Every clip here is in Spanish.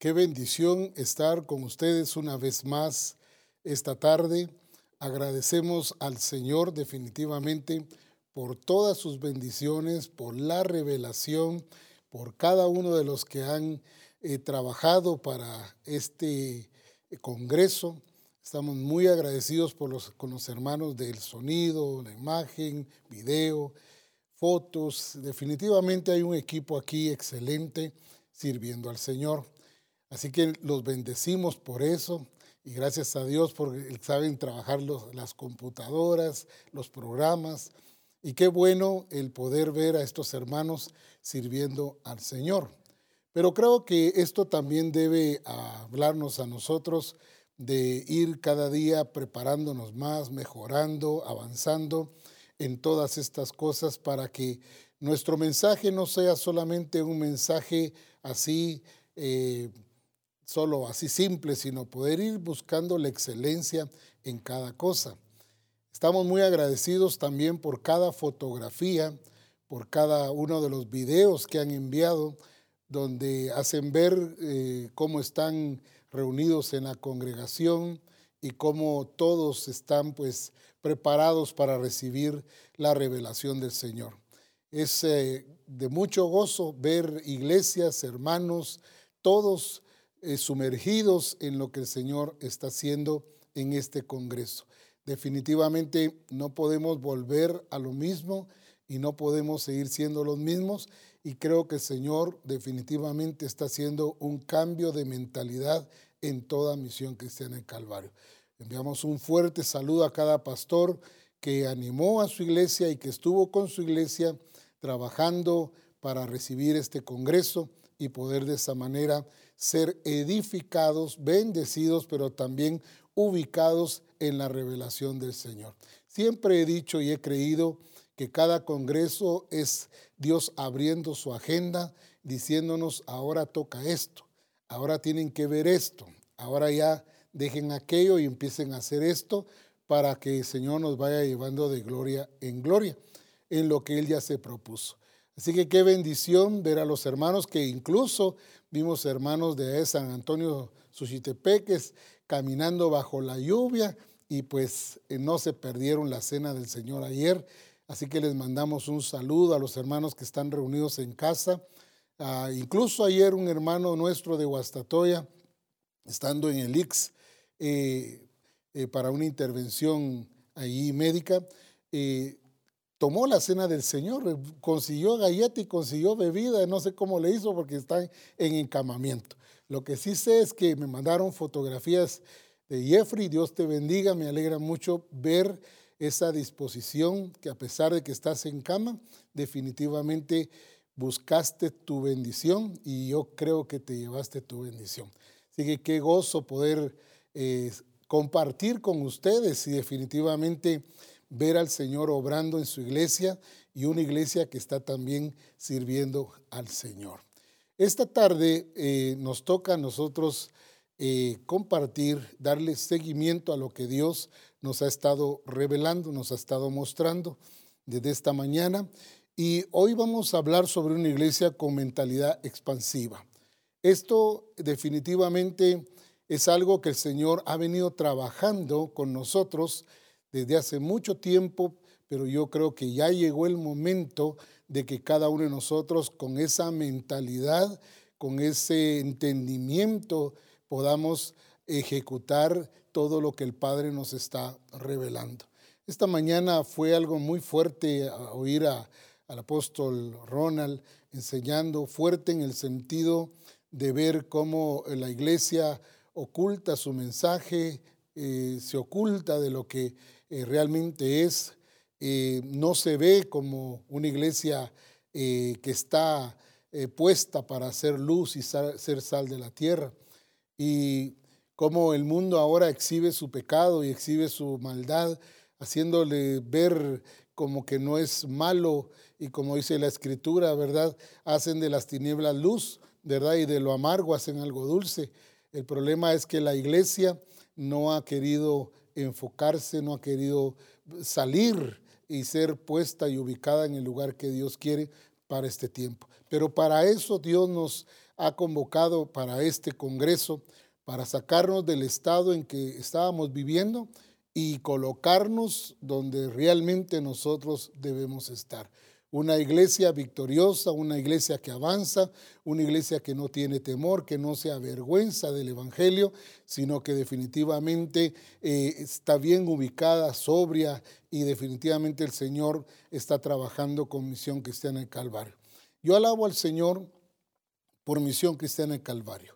Qué bendición estar con ustedes una vez más esta tarde. Agradecemos al Señor definitivamente por todas sus bendiciones, por la revelación, por cada uno de los que han eh, trabajado para este eh, Congreso. Estamos muy agradecidos por con los hermanos del sonido, la imagen, video, fotos. Definitivamente hay un equipo aquí excelente sirviendo al Señor. Así que los bendecimos por eso y gracias a Dios porque saben trabajar las computadoras, los programas. Y qué bueno el poder ver a estos hermanos sirviendo al Señor. Pero creo que esto también debe hablarnos a nosotros de ir cada día preparándonos más, mejorando, avanzando en todas estas cosas para que nuestro mensaje no sea solamente un mensaje así eh, solo así simple, sino poder ir buscando la excelencia en cada cosa. Estamos muy agradecidos también por cada fotografía, por cada uno de los videos que han enviado, donde hacen ver eh, cómo están reunidos en la congregación y cómo todos están pues preparados para recibir la revelación del Señor. Es eh, de mucho gozo ver iglesias, hermanos, todos eh, sumergidos en lo que el Señor está haciendo en este Congreso. Definitivamente no podemos volver a lo mismo y no podemos seguir siendo los mismos y creo que el Señor definitivamente está haciendo un cambio de mentalidad en toda misión cristiana en Calvario. Enviamos un fuerte saludo a cada pastor que animó a su iglesia y que estuvo con su iglesia trabajando para recibir este Congreso y poder de esa manera ser edificados, bendecidos, pero también ubicados en la revelación del Señor. Siempre he dicho y he creído que cada congreso es Dios abriendo su agenda, diciéndonos, ahora toca esto, ahora tienen que ver esto, ahora ya dejen aquello y empiecen a hacer esto para que el Señor nos vaya llevando de gloria en gloria en lo que Él ya se propuso. Así que qué bendición ver a los hermanos que incluso vimos hermanos de San Antonio Suchitepeques caminando bajo la lluvia y pues eh, no se perdieron la cena del Señor ayer. Así que les mandamos un saludo a los hermanos que están reunidos en casa. Ah, incluso ayer un hermano nuestro de Guastatoya, estando en el IX eh, eh, para una intervención ahí médica, tomó la cena del Señor, eh, consiguió galleta y consiguió bebida, no sé cómo le hizo porque está en encamamiento. Lo que sí sé es que me mandaron fotografías de Jeffrey, Dios te bendiga, me alegra mucho ver esa disposición que a pesar de que estás en cama, definitivamente buscaste tu bendición y yo creo que te llevaste tu bendición. Así que qué gozo poder eh, compartir con ustedes y definitivamente ver al Señor obrando en su iglesia y una iglesia que está también sirviendo al Señor. Esta tarde eh, nos toca a nosotros eh, compartir, darle seguimiento a lo que Dios nos ha estado revelando, nos ha estado mostrando desde esta mañana. Y hoy vamos a hablar sobre una iglesia con mentalidad expansiva. Esto definitivamente es algo que el Señor ha venido trabajando con nosotros desde hace mucho tiempo, pero yo creo que ya llegó el momento de que cada uno de nosotros con esa mentalidad, con ese entendimiento, podamos ejecutar todo lo que el Padre nos está revelando. Esta mañana fue algo muy fuerte oír al apóstol Ronald enseñando fuerte en el sentido de ver cómo la iglesia oculta su mensaje, eh, se oculta de lo que eh, realmente es, eh, no se ve como una iglesia eh, que está puesta para hacer luz y ser sal de la tierra. Y como el mundo ahora exhibe su pecado y exhibe su maldad, haciéndole ver como que no es malo y como dice la escritura, ¿verdad? Hacen de las tinieblas luz, ¿verdad? Y de lo amargo hacen algo dulce. El problema es que la iglesia no ha querido enfocarse, no ha querido salir y ser puesta y ubicada en el lugar que Dios quiere para este tiempo. Pero para eso Dios nos ha convocado para este Congreso, para sacarnos del estado en que estábamos viviendo y colocarnos donde realmente nosotros debemos estar. Una iglesia victoriosa, una iglesia que avanza, una iglesia que no tiene temor, que no se avergüenza del Evangelio, sino que definitivamente eh, está bien ubicada, sobria y definitivamente el Señor está trabajando con Misión Cristiana en Calvario. Yo alabo al Señor por Misión Cristiana en Calvario.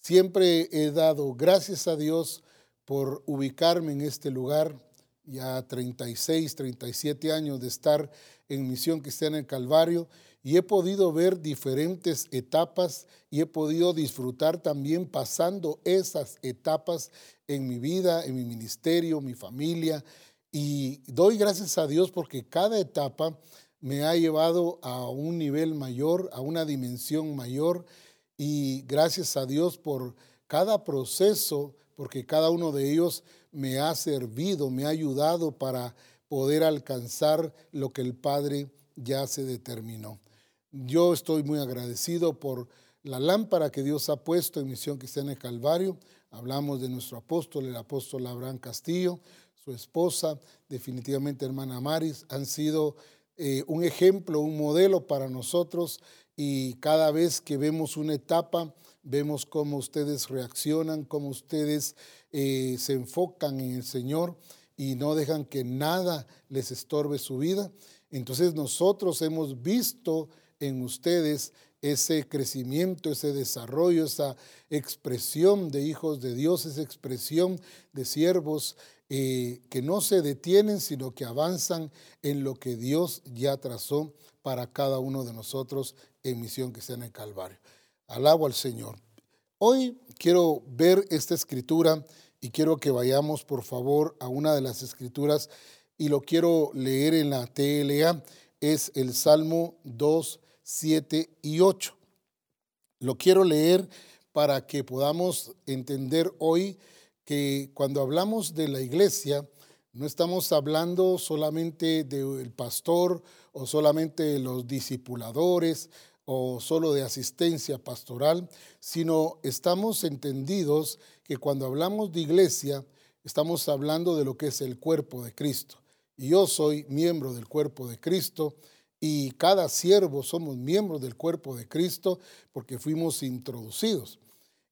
Siempre he dado gracias a Dios por ubicarme en este lugar, ya 36, 37 años de estar en Misión Cristiana en Calvario, y he podido ver diferentes etapas y he podido disfrutar también pasando esas etapas en mi vida, en mi ministerio, mi familia, y doy gracias a Dios porque cada etapa me ha llevado a un nivel mayor, a una dimensión mayor, y gracias a Dios por cada proceso porque cada uno de ellos me ha servido, me ha ayudado para poder alcanzar lo que el Padre ya se determinó. Yo estoy muy agradecido por la lámpara que Dios ha puesto en Misión Cristiana Calvario. Hablamos de nuestro apóstol, el apóstol Abraham Castillo, su esposa, definitivamente hermana Maris, han sido eh, un ejemplo, un modelo para nosotros y cada vez que vemos una etapa vemos cómo ustedes reaccionan, cómo ustedes eh, se enfocan en el Señor y no dejan que nada les estorbe su vida. Entonces nosotros hemos visto en ustedes ese crecimiento, ese desarrollo, esa expresión de hijos de Dios, esa expresión de siervos eh, que no se detienen, sino que avanzan en lo que Dios ya trazó para cada uno de nosotros en misión que sea en el Calvario. Alabo al Señor. Hoy quiero ver esta escritura y quiero que vayamos por favor a una de las escrituras y lo quiero leer en la TLA. Es el Salmo 2, 7 y 8. Lo quiero leer para que podamos entender hoy que cuando hablamos de la iglesia, no estamos hablando solamente del pastor o solamente de los discipuladores o solo de asistencia pastoral, sino estamos entendidos que cuando hablamos de iglesia, estamos hablando de lo que es el cuerpo de Cristo. Y yo soy miembro del cuerpo de Cristo y cada siervo somos miembros del cuerpo de Cristo porque fuimos introducidos.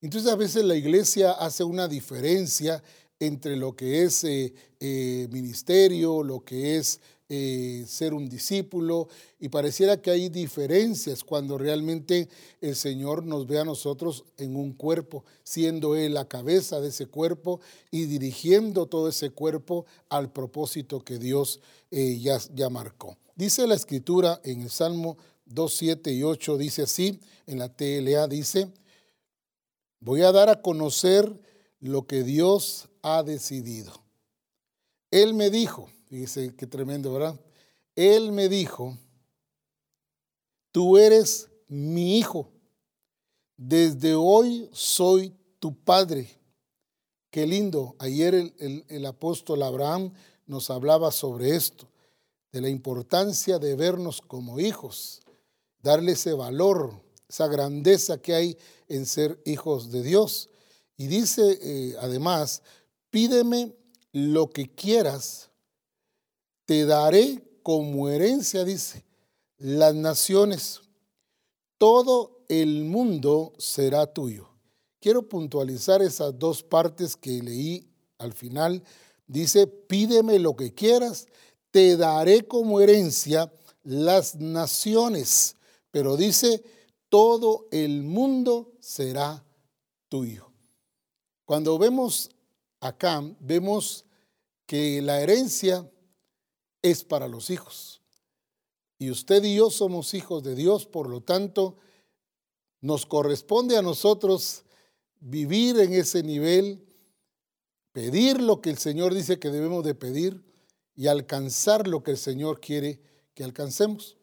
Entonces a veces la iglesia hace una diferencia entre lo que es eh, eh, ministerio, lo que es eh, ser un discípulo y pareciera que hay diferencias cuando realmente el Señor nos ve a nosotros en un cuerpo, siendo Él la cabeza de ese cuerpo y dirigiendo todo ese cuerpo al propósito que Dios eh, ya, ya marcó. Dice la escritura en el Salmo 2, 7 y 8, dice así, en la TLA dice, voy a dar a conocer lo que Dios ha decidido. Él me dijo, Fíjese qué tremendo, ¿verdad? Él me dijo, tú eres mi hijo, desde hoy soy tu padre. Qué lindo. Ayer el, el, apóstol Abraham nos hablaba sobre esto, de la importancia de vernos como hijos, darle ese valor, esa grandeza que hay en ser hijos de Dios. Y dice eh, además, pídeme lo que quieras te daré como herencia, dice, las naciones, todo el mundo será tuyo. Quiero puntualizar esas dos partes que leí al final. Dice, pídeme lo que quieras, te daré como herencia las naciones. Pero dice, todo el mundo será tuyo. Cuando vemos acá, vemos que la herencia es para los hijos. Y usted y yo somos hijos de Dios, por lo tanto, nos corresponde a nosotros vivir en ese nivel, pedir lo que el Señor dice que debemos de pedir y alcanzar lo que el Señor quiere que alcancemos.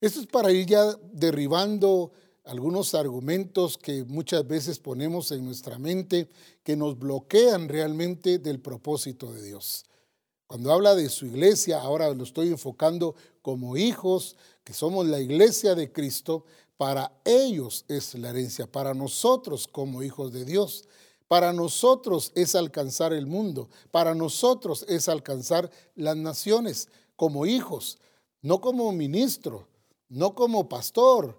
Esto es para ir ya derribando algunos argumentos que muchas veces ponemos en nuestra mente que nos bloquean realmente del propósito de Dios. Cuando habla de su iglesia, ahora lo estoy enfocando como hijos que somos la iglesia de Cristo, para ellos es la herencia, para nosotros como hijos de Dios. Para nosotros es alcanzar el mundo, para nosotros es alcanzar las naciones como hijos, no como ministro, no como pastor,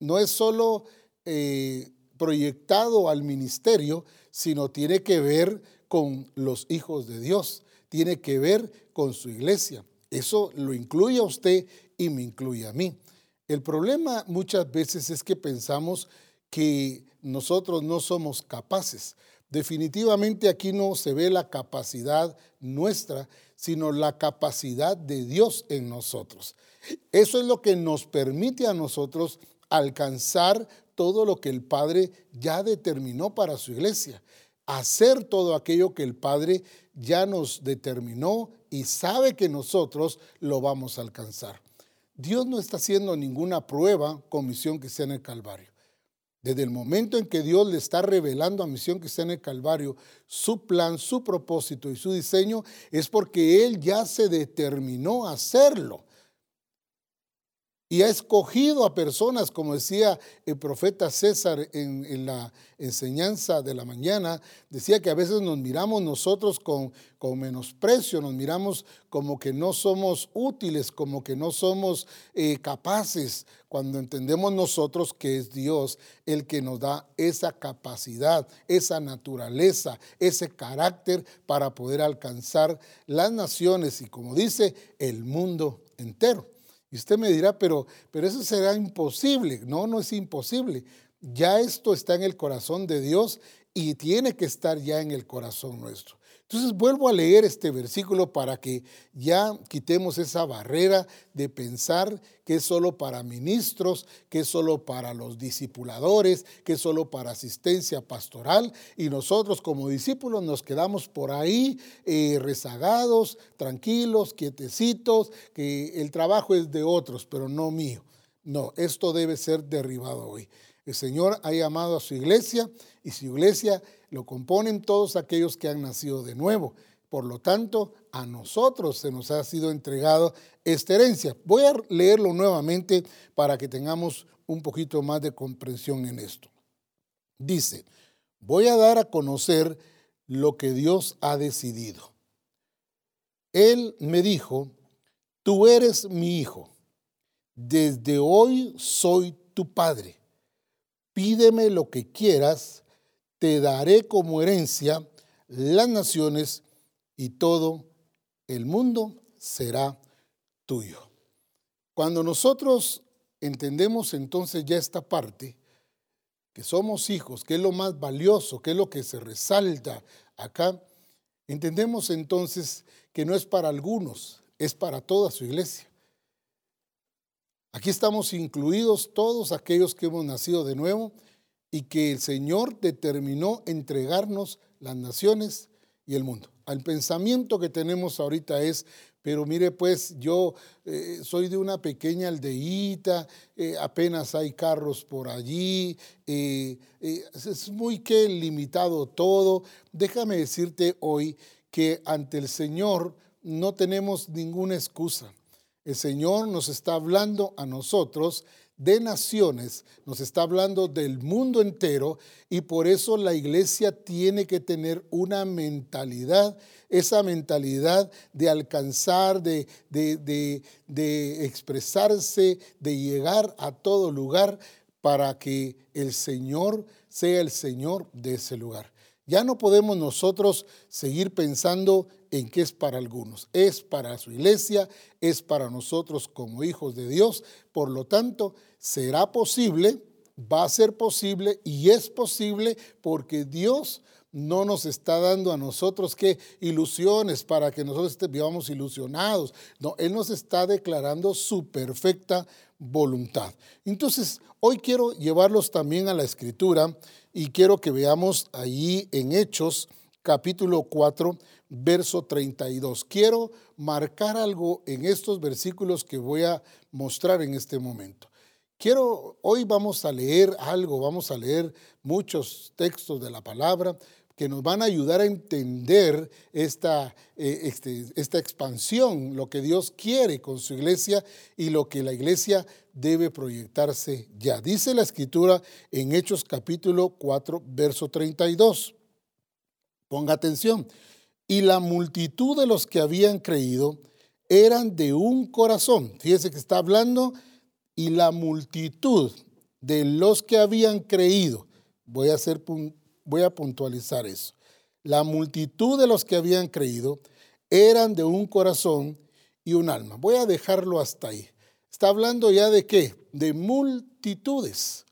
no es solo eh, proyectado al ministerio, sino tiene que ver con los hijos de Dios, tiene que ver con su iglesia. Eso lo incluye a usted y me incluye a mí. El problema muchas veces es que pensamos que nosotros no somos capaces. Definitivamente aquí no se ve la capacidad nuestra, sino la capacidad de Dios en nosotros. Eso es lo que nos permite a nosotros alcanzar todo lo que el Padre ya determinó para su iglesia, hacer todo aquello que el Padre ya nos determinó y sabe que nosotros lo vamos a alcanzar. Dios no está haciendo ninguna prueba con misión que sea en el Calvario. Desde el momento en que Dios le está revelando a Misión que está en el Calvario su plan, su propósito y su diseño, es porque Él ya se determinó a hacerlo y ha escogido a personas, como decía el profeta César en, la enseñanza de la mañana, decía que a veces nos miramos nosotros con, con, menosprecio, nos miramos como que no somos útiles, como que no somos eh, capaces, cuando entendemos nosotros que es Dios el que nos da esa capacidad, esa naturaleza, ese carácter para poder alcanzar las naciones y, como dice, el mundo entero. Y usted me dirá, pero, pero eso será imposible. No, no es imposible. Ya esto está en el corazón de Dios y tiene que estar ya en el corazón nuestro. Entonces vuelvo a leer este versículo para que ya quitemos esa barrera de pensar que es solo para ministros, que es solo para los discipuladores, que es solo para asistencia pastoral y nosotros como discípulos nos quedamos por ahí eh, rezagados, tranquilos, quietecitos, que el trabajo es de otros, pero no mío. No, esto debe ser derribado hoy. El Señor ha llamado a su iglesia y su iglesia lo componen todos aquellos que han nacido de nuevo. Por lo tanto, a nosotros se nos ha sido entregado esta herencia. Voy a leerlo nuevamente para que tengamos un poquito más de comprensión en esto. Dice, voy a dar a conocer lo que Dios ha decidido. Él me dijo, tú eres mi hijo, desde hoy soy tu padre. Pídeme lo que quieras te daré como herencia las naciones y todo el mundo será tuyo. Cuando nosotros entendemos entonces ya esta parte, que somos hijos, que es lo más valioso, que es lo que se resalta acá, entendemos entonces que no es para algunos, es para toda su iglesia. Aquí estamos incluidos todos aquellos que hemos nacido de nuevo y que el Señor determinó entregarnos las naciones y el mundo. El pensamiento que tenemos ahorita es, pero mire pues, yo eh, soy de una pequeña aldeíta, eh, apenas hay carros por allí, eh, es muy que limitado todo. Déjame decirte hoy que ante el Señor no tenemos ninguna excusa. El Señor nos está hablando a nosotros de naciones, nos está hablando del mundo entero y por eso la iglesia tiene que tener una mentalidad, esa mentalidad de alcanzar, de, de, de, expresarse, de llegar a todo lugar para que el Señor sea el Señor de ese lugar. Ya no podemos nosotros seguir pensando en que es para algunos. Es para su iglesia, es para nosotros como hijos de Dios. Por lo tanto, será posible, va a ser posible y es posible porque Dios no nos está dando a nosotros que ilusiones para que nosotros vivamos ilusionados. No, Él nos está declarando su perfecta voluntad. Entonces, hoy quiero llevarlos también a la escritura y quiero que veamos allí en Hechos capítulo 4, verso 32. Quiero marcar algo en estos versículos que voy a mostrar en este momento. Quiero, hoy vamos a leer algo, vamos a leer muchos textos de la palabra, que nos van a ayudar a entender esta, eh, este, esta expansión, lo que Dios quiere con su iglesia y lo que la iglesia debe proyectarse ya. Dice la escritura en Hechos capítulo 4, verso 32. Ponga atención. Y la multitud de los que habían creído eran de un corazón. Fíjese que está hablando y la multitud de los que habían creído. Voy a hacer voy a puntualizar eso. La multitud de los que habían creído eran de un corazón y un alma. Voy a dejarlo hasta ahí. Está hablando ya de qué? De multitudes.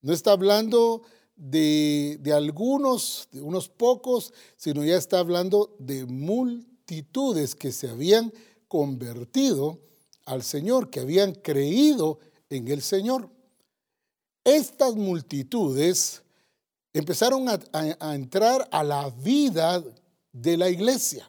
No está hablando de, de, algunos, de unos pocos, sino ya está hablando de multitudes que se habían convertido al Señor, que habían creído en el Señor. Estas multitudes empezaron a, entrar a la vida de la iglesia.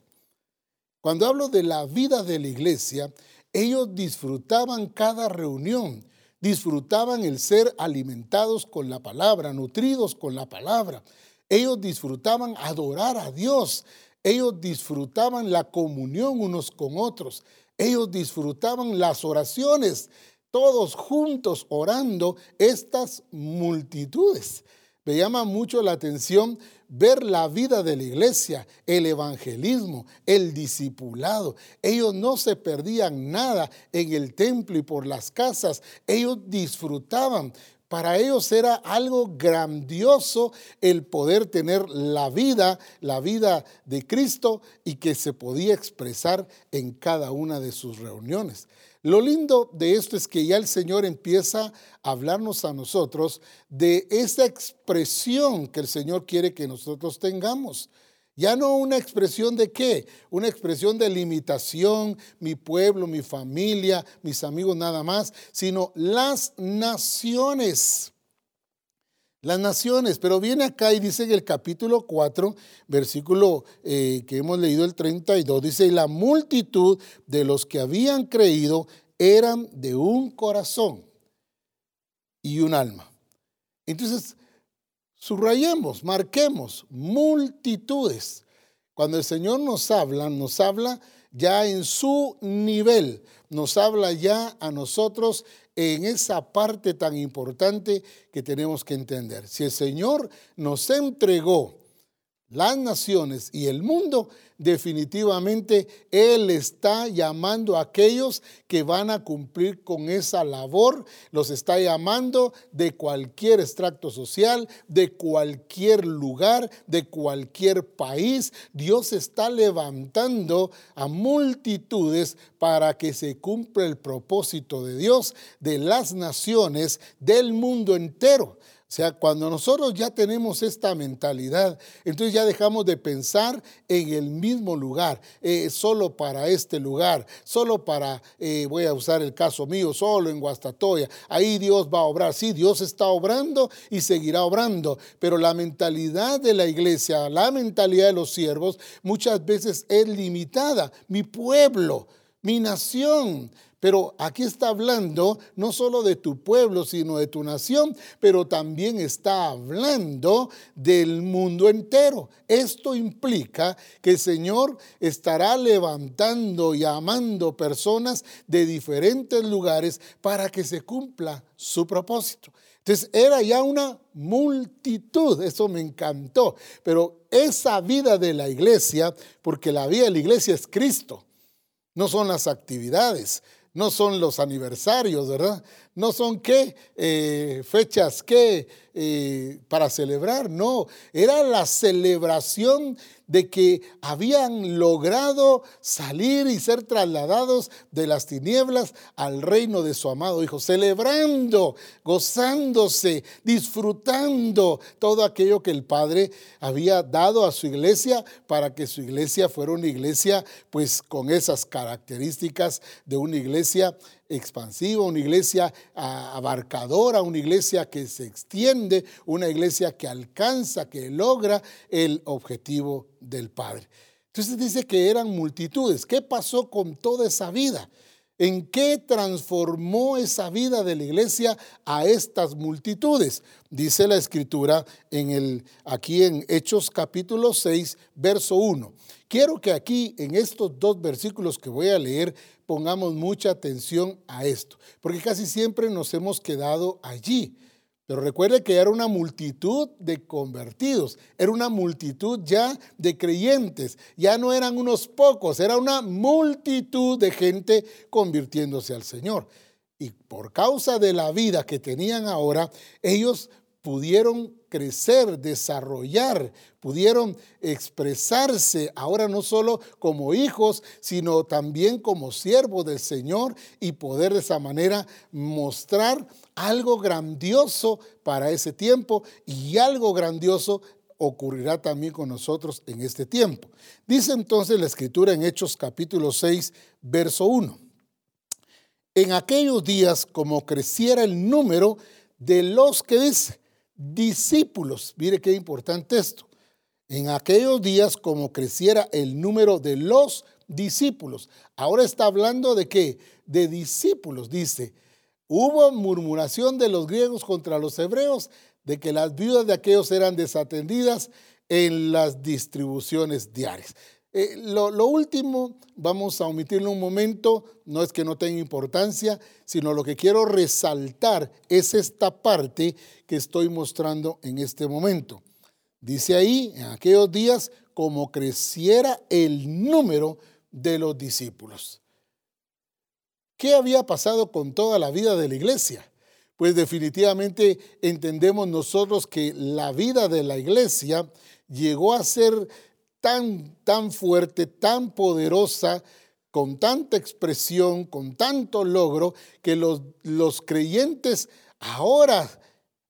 Cuando hablo de la vida de la iglesia, ellos disfrutaban cada reunión, disfrutaban el ser alimentados con la palabra, nutridos con la palabra. Ellos disfrutaban adorar a Dios. Ellos disfrutaban la comunión unos con otros. Ellos disfrutaban las oraciones, todos juntos orando estas multitudes. Me llama mucho la atención ver la vida de la iglesia, el evangelismo, el discipulado. Ellos no se perdían nada en el templo y por las casas. Ellos disfrutaban. Para ellos era algo grandioso el poder tener la vida, la vida de Cristo y que se podía expresar en cada una de sus reuniones. Lo lindo de esto es que ya el Señor empieza a hablarnos a nosotros de esa expresión que el Señor quiere que nosotros tengamos. Ya no una expresión de qué, una expresión de limitación, mi pueblo, mi familia, mis amigos nada más, sino las naciones las naciones, pero viene acá y dice en el capítulo 4, versículo eh, que hemos leído el 32, dice, y la multitud de los que habían creído eran de un corazón y un alma. Entonces, subrayemos, marquemos multitudes. Cuando el Señor nos habla, nos habla ya en su nivel, nos habla ya a nosotros en esa parte tan importante que tenemos que entender. Si el Señor nos entregó las naciones y el mundo, definitivamente Él está llamando a aquellos que van a cumplir con esa labor, los está llamando de cualquier extracto social, de cualquier lugar, de cualquier país. Dios está levantando a multitudes para que se cumpla el propósito de Dios de las naciones del mundo entero. O sea, cuando nosotros ya tenemos esta mentalidad, entonces ya dejamos de pensar en el mismo lugar, eh, solo para este lugar, solo para, eh, voy a usar el caso mío, solo en Guastatoya. Ahí Dios va a obrar. Sí, Dios está obrando y seguirá obrando, pero la mentalidad de la iglesia, la mentalidad de los siervos, muchas veces es limitada. Mi pueblo, mi nación, pero aquí está hablando no solo de tu pueblo, sino de tu nación, pero también está hablando del mundo entero. Esto implica que el Señor estará levantando y amando personas de diferentes lugares para que se cumpla su propósito. Entonces era ya una multitud, eso me encantó, pero esa vida de la iglesia, porque la vida de la iglesia es Cristo, no son las actividades, no son los aniversarios, ¿verdad? No son qué eh, fechas qué eh, para celebrar, no, era la celebración de que habían logrado salir y ser trasladados de las tinieblas al reino de su amado Hijo, celebrando, gozándose, disfrutando todo aquello que el Padre había dado a su iglesia para que su iglesia fuera una iglesia pues con esas características de una iglesia expansiva, una iglesia ah, abarcadora, una iglesia que se extiende, una iglesia que alcanza, que logra el objetivo del Padre. Entonces dice que eran multitudes. ¿Qué pasó con toda esa vida? ¿En qué transformó esa vida de la iglesia a estas multitudes? Dice la escritura en el, aquí en Hechos capítulo 6, verso 1. Quiero que aquí en estos dos versículos que voy a leer pongamos mucha atención a esto, porque casi siempre nos hemos quedado allí. Pero recuerde que era una multitud de convertidos, era una multitud ya de creyentes, ya no eran unos pocos, era una multitud de gente convirtiéndose al Señor. Y por causa de la vida que tenían ahora, ellos pudieron crecer, desarrollar, pudieron expresarse ahora no solo como hijos, sino también como siervos del Señor y poder de esa manera mostrar algo grandioso para ese tiempo y algo grandioso ocurrirá también con nosotros en este tiempo. Dice entonces la escritura en Hechos capítulo 6, verso 1. En aquellos días, como creciera el número de los que dice, discípulos. Mire qué importante esto. En aquellos días, como creciera el número de los discípulos. Ahora está hablando de qué? De discípulos, dice. Hubo murmuración de los griegos contra los hebreos de que las viudas de aquellos eran desatendidas en las distribuciones diarias. Eh, lo, lo, último, vamos a omitirlo un momento, no es que no tenga importancia, sino lo que quiero resaltar es esta parte que estoy mostrando en este momento. Dice ahí, en aquellos días, como creciera el número de los discípulos. ¿Qué había pasado con toda la vida de la iglesia? Pues definitivamente entendemos nosotros que la vida de la iglesia llegó a ser tan, fuerte, tan poderosa, con tanta expresión, con tanto logro, que los, los creyentes ahora,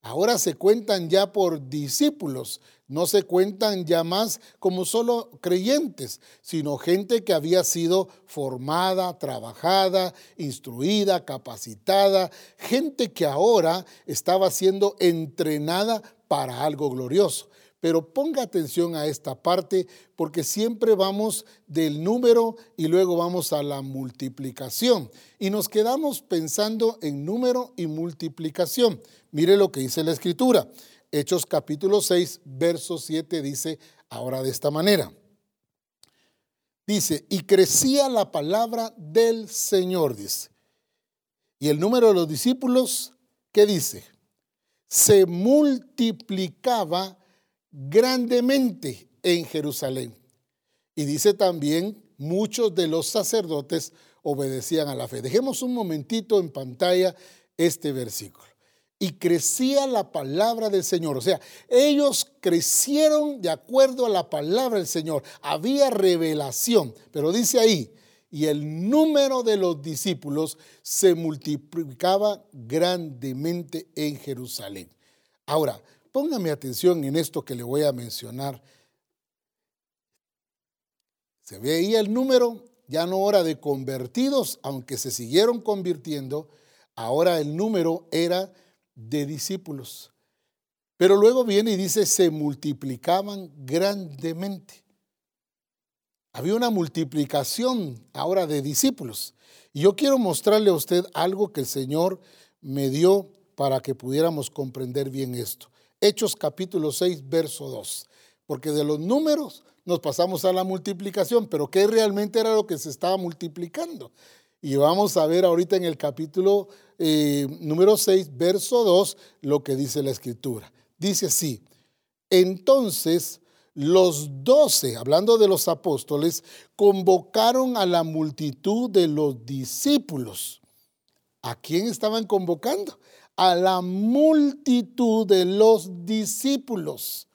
ahora se cuentan ya por discípulos, no se cuentan ya más como solo creyentes, sino gente que había sido formada, trabajada, instruida, capacitada, gente que ahora estaba siendo entrenada para algo glorioso. Pero ponga atención a esta parte porque siempre vamos del número y luego vamos a la multiplicación. Y nos quedamos pensando en número y multiplicación. Mire lo que dice la escritura. Hechos capítulo 6, verso 7 dice ahora de esta manera. Dice, y crecía la palabra del Señor, dice. Y el número de los discípulos, ¿qué dice? Se multiplicaba grandemente en Jerusalén. Y dice también, muchos de los sacerdotes obedecían a la fe. Dejemos un momentito en pantalla este versículo. Y crecía la palabra del Señor. O sea, ellos crecieron de acuerdo a la palabra del Señor. Había revelación. Pero dice ahí, y el número de los discípulos se multiplicaba grandemente en Jerusalén. Ahora, Póngame atención en esto que le voy a mencionar. Se veía el número, ya no era de convertidos, aunque se siguieron convirtiendo, ahora el número era de discípulos. Pero luego viene y dice, se multiplicaban grandemente. Había una multiplicación ahora de discípulos. Y yo quiero mostrarle a usted algo que el Señor me dio para que pudiéramos comprender bien esto. Hechos capítulo 6, verso 2. Porque de los números nos pasamos a la multiplicación, pero ¿qué realmente era lo que se estaba multiplicando? Y vamos a ver ahorita en el capítulo eh, número 6, verso 2, lo que dice la escritura. Dice así, entonces los doce, hablando de los apóstoles, convocaron a la multitud de los discípulos. ¿A quién estaban convocando? A la multitud de los discípulos.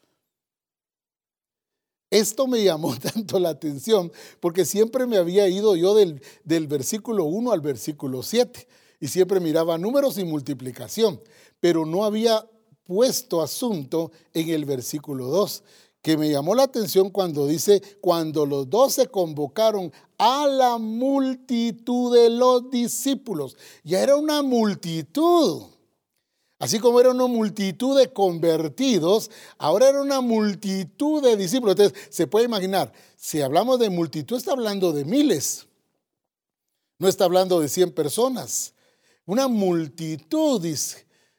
Esto me llamó tanto la atención porque siempre me había ido yo del, del versículo 1 al versículo 7 y siempre miraba números y multiplicación, pero no había puesto asunto en el versículo 2, que me llamó la atención cuando dice, cuando los dos se convocaron a la multitud de los discípulos. Ya era una multitud. Así como era una multitud de convertidos, ahora era una multitud de discípulos. Entonces, se puede imaginar, si hablamos de multitud, está hablando de miles. No está hablando de 100 personas. Una multitud.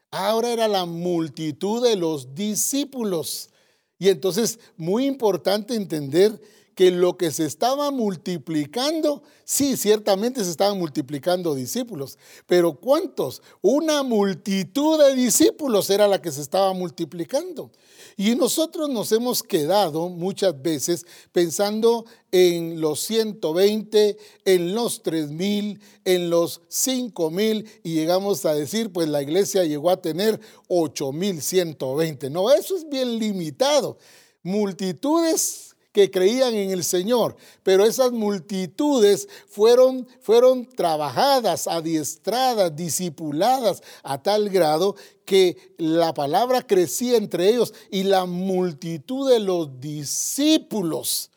Ahora era la multitud de los discípulos. Y entonces, muy importante entender que lo que se estaba multiplicando, sí, ciertamente se estaban multiplicando discípulos, pero ¿cuántos? Una multitud de discípulos era la que se estaba multiplicando. Y nosotros nos hemos quedado muchas veces pensando en los 120, en los 3000, en los 5000 y llegamos a decir, pues la iglesia llegó a tener 8120. No, eso es bien limitado. Multitudes que creían en el Señor, pero esas multitudes fueron, fueron trabajadas, adiestradas, discipuladas a tal grado que la palabra crecía entre ellos y la multitud de los discípulos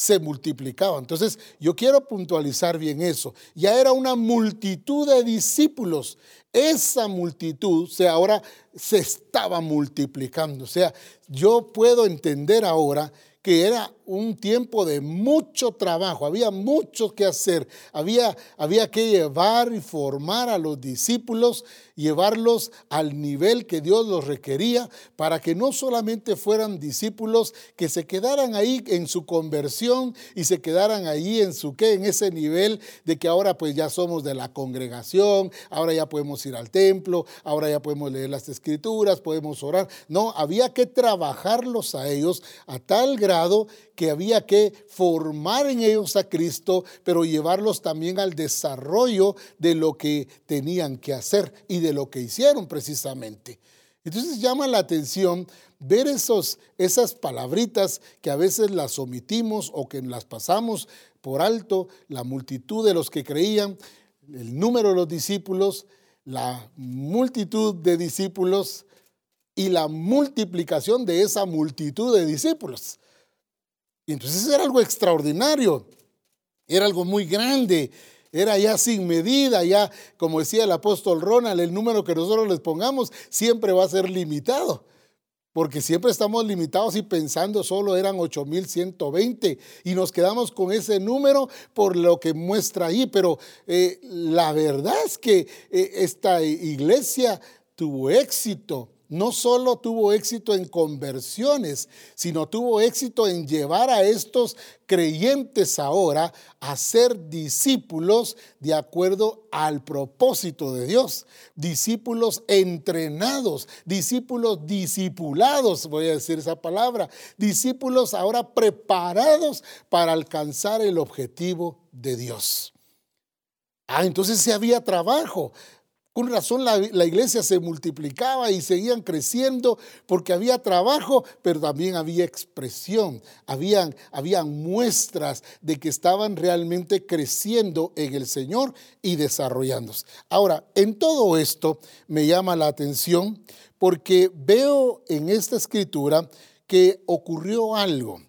se multiplicaba. Entonces, yo quiero puntualizar bien eso. Ya era una multitud de discípulos. Esa multitud, o sea, ahora se estaba multiplicando. O sea, yo puedo entender ahora que era un tiempo de mucho trabajo, había mucho que hacer, había, había que llevar y formar a los discípulos, llevarlos al nivel que Dios los requería, para que no solamente fueran discípulos que se quedaran ahí en su conversión y se quedaran ahí en su qué, en ese nivel de que ahora pues ya somos de la congregación, ahora ya podemos ir al templo, ahora ya podemos leer las escrituras, podemos orar. No, había que trabajarlos a ellos a tal grado que había que formar en ellos a Cristo, pero llevarlos también al desarrollo de lo que tenían que hacer y de lo que hicieron precisamente. Entonces llama la atención ver esos, esas palabritas que a veces las omitimos o que las pasamos por alto, la multitud de los que creían, el número de los discípulos, la multitud de discípulos y la multiplicación de esa multitud de discípulos. Y entonces era algo extraordinario, era algo muy grande, era ya sin medida, ya como decía el apóstol Ronald, el número que nosotros les pongamos siempre va a ser limitado. Porque siempre estamos limitados y pensando solo eran 8120 y nos quedamos con ese número por lo que muestra ahí. Pero eh, la verdad es que eh, esta iglesia tuvo éxito no solo tuvo éxito en conversiones, sino tuvo éxito en llevar a estos creyentes ahora a ser discípulos de acuerdo al propósito de Dios. Discípulos entrenados, discípulos discipulados, voy a decir esa palabra, discípulos ahora preparados para alcanzar el objetivo de Dios. Ah, entonces se había trabajo, con razón la, iglesia se multiplicaba y seguían creciendo porque había trabajo, pero también había expresión, habían, habían muestras de que estaban realmente creciendo en el Señor y desarrollándose. Ahora, en todo esto me llama la atención porque veo en esta escritura que ocurrió algo.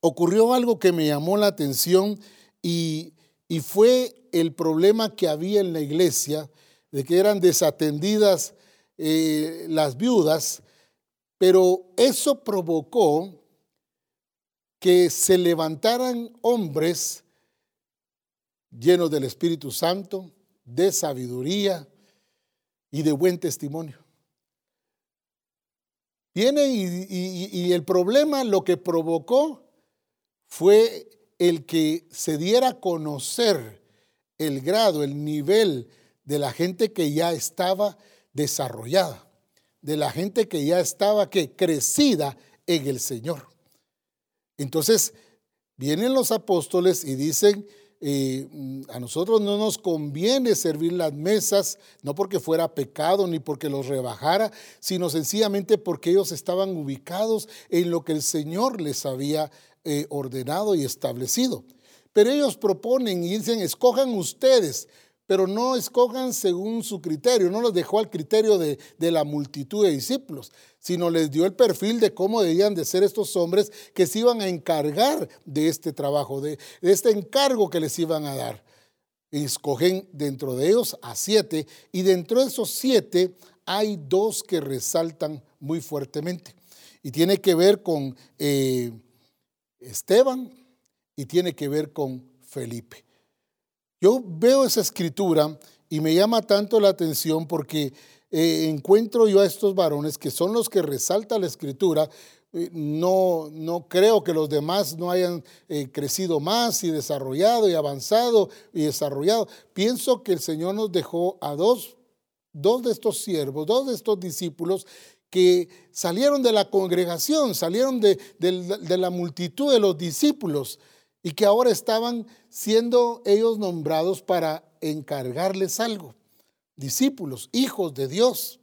Ocurrió algo que me llamó la atención y, y fue el problema que había en la iglesia, de que eran desatendidas eh, las viudas, pero eso provocó que se levantaran hombres llenos del Espíritu Santo, de sabiduría y de buen testimonio. Viene y el problema lo que provocó fue el que se diera a conocer el grado, el nivel de la gente que ya estaba desarrollada, de la gente que ya estaba que crecida en el Señor. Entonces, vienen los apóstoles y dicen, eh, a nosotros no nos conviene servir las mesas, no porque fuera pecado ni porque los rebajara, sino sencillamente porque ellos estaban ubicados en lo que el Señor les había eh, ordenado y establecido. Pero ellos proponen y dicen, escojan ustedes, pero no escojan según su criterio, no los dejó al criterio de, la multitud de discípulos, sino les dio el perfil de cómo debían de ser estos hombres que se iban a encargar de este trabajo, de, de este encargo que les iban a dar. escogen dentro de ellos a siete y dentro de esos siete hay dos que resaltan muy fuertemente y tiene que ver con eh, Esteban, y tiene que ver con Felipe. Yo veo esa escritura y me llama tanto la atención porque eh, encuentro yo a estos varones que son los que resalta la escritura. Eh, no, no creo que los demás no hayan eh, crecido más y desarrollado y avanzado y desarrollado. Pienso que el Señor nos dejó a dos, dos de estos siervos, dos de estos discípulos que salieron de la congregación, salieron de, la multitud de los discípulos y que ahora estaban siendo ellos nombrados para encargarles algo discípulos, hijos de Dios.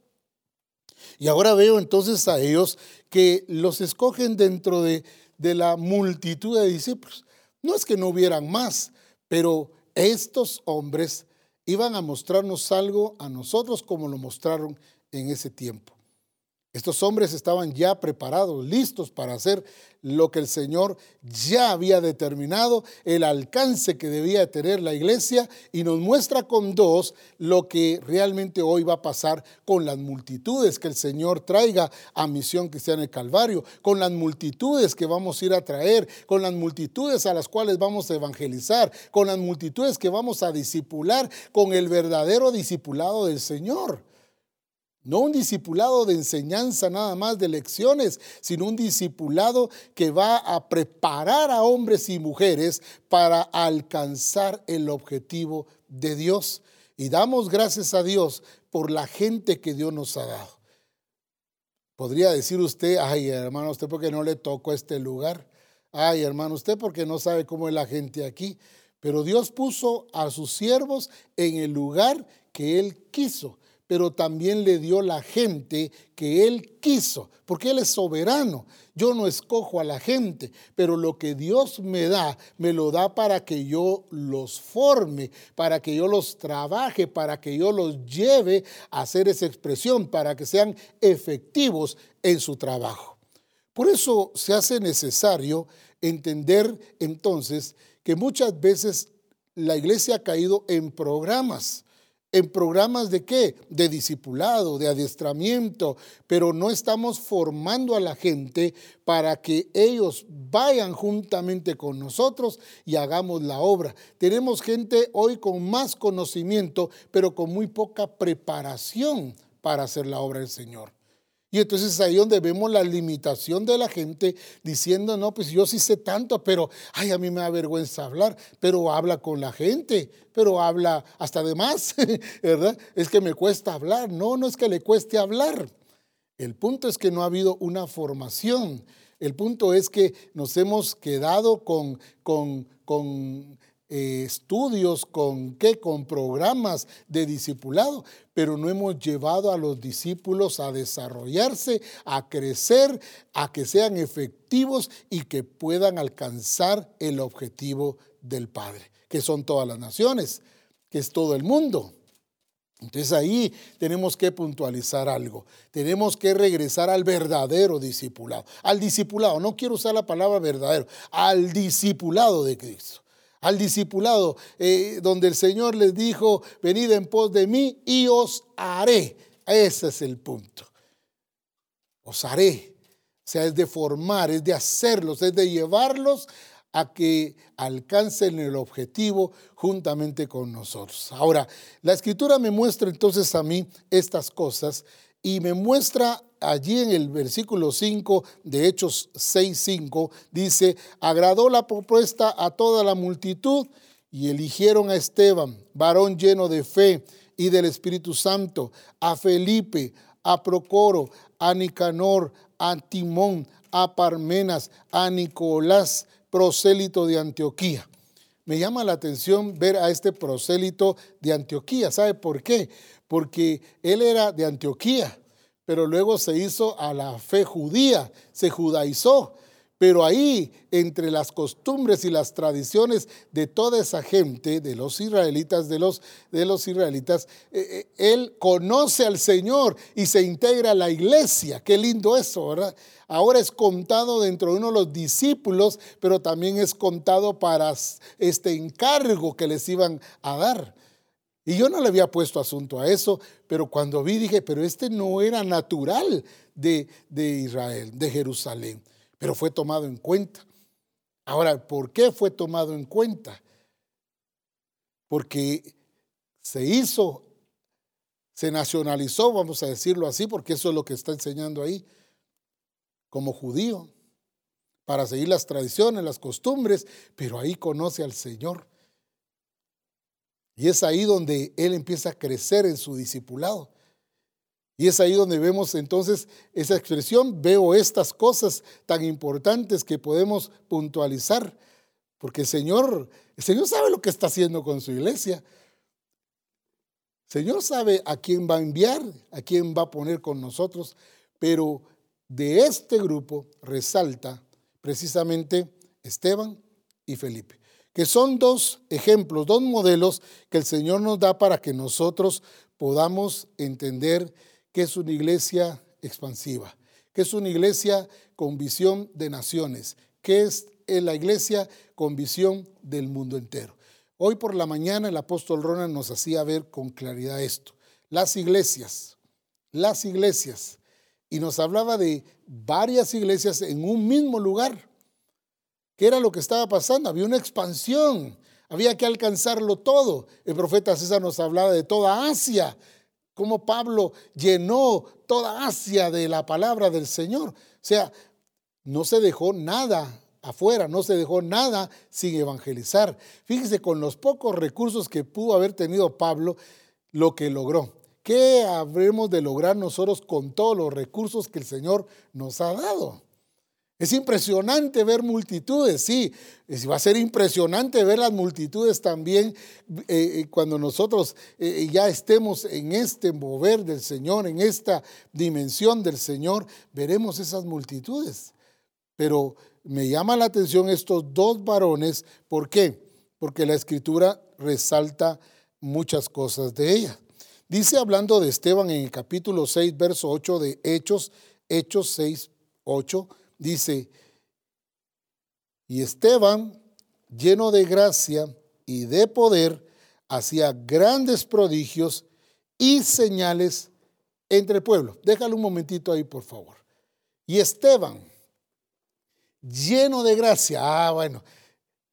Y ahora veo entonces a ellos que los escogen dentro de, de la multitud de discípulos. No es que no hubieran más, pero estos hombres iban a mostrarnos algo a nosotros como lo mostraron en ese tiempo. Estos hombres estaban ya preparados, listos para hacer lo que el Señor ya había determinado, el alcance que debía tener la iglesia y nos muestra con dos lo que realmente hoy va a pasar con las multitudes que el Señor traiga a Misión Cristiana del Calvario, con las multitudes que vamos a ir a traer, con las multitudes a las cuales vamos a evangelizar, con las multitudes que vamos a disipular, con el verdadero discipulado del Señor. No un discipulado de enseñanza nada más de lecciones, sino un discipulado que va a preparar a hombres y mujeres para alcanzar el objetivo de Dios. Y damos gracias a Dios por la gente que Dios nos ha dado. Podría decir usted, ay hermano, usted porque no le tocó este lugar. Ay hermano, usted porque no sabe cómo es la gente aquí. Pero Dios puso a sus siervos en el lugar que Él quiso pero también le dio la gente que Él quiso, porque Él es soberano. Yo no escojo a la gente, pero lo que Dios me da, me lo da para que yo los forme, para que yo los trabaje, para que yo los lleve a hacer esa expresión, para que sean efectivos en su trabajo. Por eso se hace necesario entender entonces que muchas veces la iglesia ha caído en programas en programas de qué? De discipulado, de adiestramiento, pero no estamos formando a la gente para que ellos vayan juntamente con nosotros y hagamos la obra. Tenemos gente hoy con más conocimiento, pero con muy poca preparación para hacer la obra del Señor. Y entonces ahí donde vemos la limitación de la gente diciendo, no, pues yo sí sé tanto, pero, ay, a mí me da vergüenza hablar, pero habla con la gente, pero habla hasta de más, ¿verdad? Es que me cuesta hablar. No, no es que le cueste hablar. El punto es que no ha habido una formación. El punto es que nos hemos quedado con, con eh, estudios, con qué, con programas de discipulado, pero no hemos llevado a los discípulos a desarrollarse, a crecer, a que sean efectivos y que puedan alcanzar el objetivo del Padre, que son todas las naciones, que es todo el mundo. Entonces ahí tenemos que puntualizar algo. Tenemos que regresar al verdadero discipulado. Al discipulado, no quiero usar la palabra verdadero, al discipulado de Cristo al discipulado, eh, donde el Señor les dijo, venid en pos de mí y os haré. Ese es el punto. Os haré. O sea, es de formar, es de hacerlos, es de llevarlos a que alcancen el objetivo juntamente con nosotros. Ahora, la escritura me muestra entonces a mí estas cosas y me muestra allí en el versículo 5 de Hechos 6:5 dice, agradó la propuesta a toda la multitud y eligieron a Esteban, varón lleno de fe y del Espíritu Santo, a Felipe, a Procoro, a Nicanor, a Timón, a Parmenas, a Nicolás, prosélito de Antioquía. Me llama la atención ver a este prosélito de Antioquía. ¿Sabe por qué? Porque él era de Antioquía pero luego se hizo a la fe judía, se judaizó. Pero ahí, entre las costumbres y las tradiciones de toda esa gente, de los israelitas, de los, de los israelitas, eh, eh, él conoce al Señor y se integra a la iglesia. Qué lindo eso, ¿verdad? Ahora es contado dentro de uno de los discípulos, pero también es contado para este encargo que les iban a dar. Y yo no le había puesto asunto a eso, pero cuando vi dije, pero este no era natural de, Israel, de Jerusalén, pero fue tomado en cuenta. Ahora, ¿por qué fue tomado en cuenta? porque se hizo, se nacionalizó, vamos a decirlo así, porque eso es lo que está enseñando ahí, como judío, para seguir las tradiciones, las costumbres, pero ahí conoce al Señor. Y es ahí donde él empieza a crecer en su discipulado. Y es ahí donde vemos entonces esa expresión, veo estas cosas tan importantes que podemos puntualizar, porque el Señor, el Señor sabe lo que está haciendo con su iglesia. El Señor sabe a quién va a enviar, a quién va a poner con nosotros, pero de este grupo resalta precisamente Esteban y Felipe, que son dos ejemplos, dos modelos que el Señor nos da para que nosotros podamos entender que es una iglesia expansiva, que es una iglesia con visión de naciones, que es la iglesia con visión del mundo entero. Hoy por la mañana el apóstol Ronald nos hacía ver con claridad esto. Las iglesias, las iglesias, y nos hablaba de varias iglesias en un mismo lugar. ¿Qué era lo que estaba pasando? Había una expansión, había que alcanzarlo todo. El profeta César nos hablaba de toda Asia, cómo Pablo llenó toda Asia de la palabra del Señor. O sea, no se dejó nada afuera, no se dejó nada sin evangelizar. Fíjese, con los pocos recursos que pudo haber tenido Pablo, lo que logró. ¿Qué habremos de lograr nosotros con todos los recursos que el Señor nos ha dado? Es impresionante ver multitudes, sí, va a ser impresionante ver las multitudes también eh, eh, cuando nosotros eh, ya estemos en este mover del Señor, en esta dimensión del Señor, veremos esas multitudes. Pero me llama la atención estos dos varones, ¿por qué? Porque la escritura resalta muchas cosas de ella. Dice hablando de Esteban en el capítulo 6, verso 8 de Hechos, Hechos 6, 8 dice, y Esteban, lleno de gracia y de poder, hacía grandes prodigios y señales entre el pueblo. Déjalo un momentito ahí, por favor. Y Esteban, lleno de gracia, ah, bueno,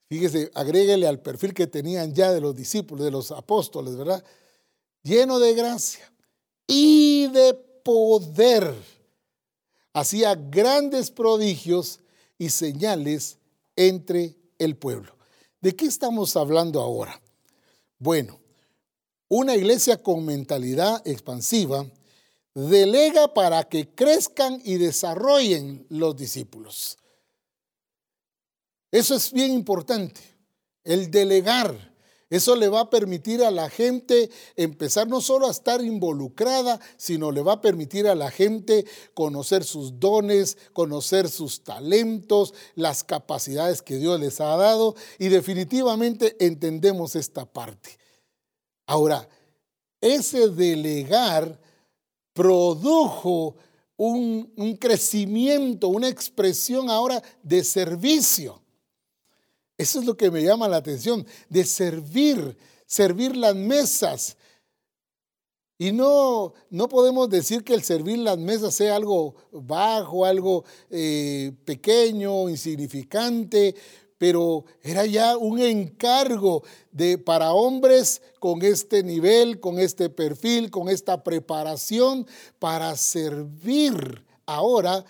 fíjese, agréguele al perfil que tenían ya de los discípulos, de los apóstoles, ¿verdad? Lleno de gracia y de poder hacía grandes prodigios y señales entre el pueblo. ¿De qué estamos hablando ahora? Bueno, una iglesia con mentalidad expansiva delega para que crezcan y desarrollen los discípulos. Eso es bien importante, el delegar eso le va a permitir a la gente empezar no solo a estar involucrada, sino le va a permitir a la gente conocer sus dones, conocer sus talentos, las capacidades que Dios les ha dado y definitivamente entendemos esta parte. Ahora, ese delegar produjo un, un crecimiento, una expresión ahora de servicio. Eso es lo que me llama la atención, de servir, servir las mesas. Y no, no podemos decir que el servir las mesas sea algo bajo, algo eh, pequeño, insignificante, pero era ya un encargo de, para hombres con este nivel, con este perfil, con esta preparación para servir ahora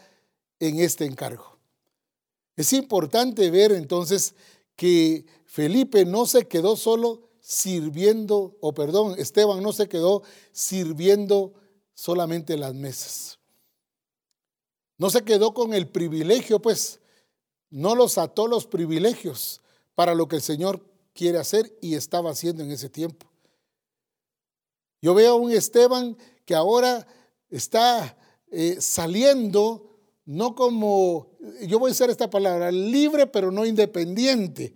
en este encargo. Es importante ver entonces que Felipe no se quedó solo sirviendo, o perdón, Esteban no se quedó sirviendo solamente las mesas. No se quedó con el privilegio, pues, no los ató los privilegios para lo que el Señor quiere hacer y estaba haciendo en ese tiempo. Yo veo a un Esteban que ahora está eh, saliendo no como, yo voy a usar esta palabra, libre pero no independiente,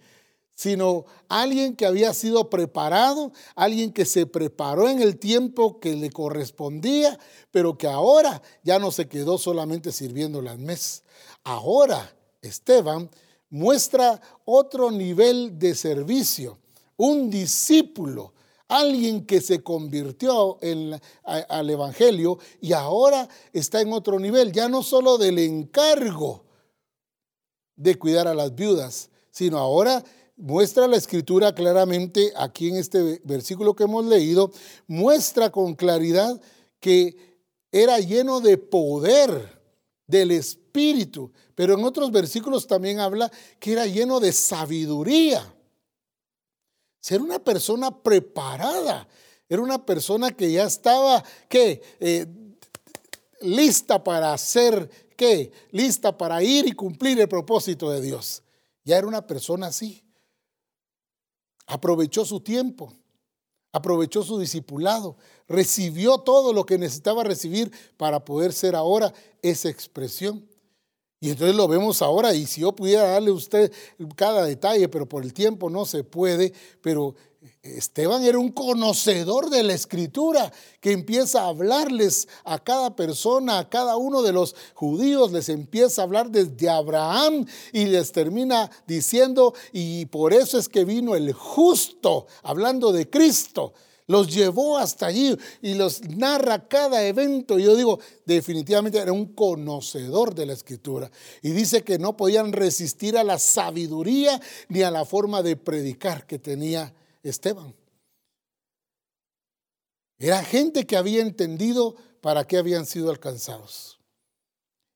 sino alguien que había sido preparado, alguien que se preparó en el tiempo que le correspondía, pero que ahora ya no se quedó solamente sirviendo las mesas. Ahora Esteban muestra otro nivel de servicio, un discípulo alguien que se convirtió al Evangelio y ahora está en otro nivel, ya no solo del encargo de cuidar a las viudas, sino ahora muestra la escritura claramente aquí en este versículo que hemos leído, muestra con claridad que era lleno de poder del Espíritu, pero en otros versículos también habla que era lleno de sabiduría. Ser una persona preparada, era una persona que ya estaba, ¿qué? Eh, lista para hacer, ¿qué? Lista para ir y cumplir el propósito de Dios. Ya era una persona así. Aprovechó su tiempo, aprovechó su discipulado, recibió todo lo que necesitaba recibir para poder ser ahora esa expresión. Y entonces lo vemos ahora, y si yo pudiera darle a usted cada detalle, pero por el tiempo no se puede, pero Esteban era un conocedor de la escritura que empieza a hablarles a cada persona, a cada uno de los judíos, les empieza a hablar desde Abraham y les termina diciendo, y por eso es que vino el justo, hablando de Cristo. Los llevó hasta allí y los narra cada evento. Yo digo, definitivamente era un conocedor de la escritura. Y dice que no podían resistir a la sabiduría ni a la forma de predicar que tenía Esteban. Era gente que había entendido para qué habían sido alcanzados.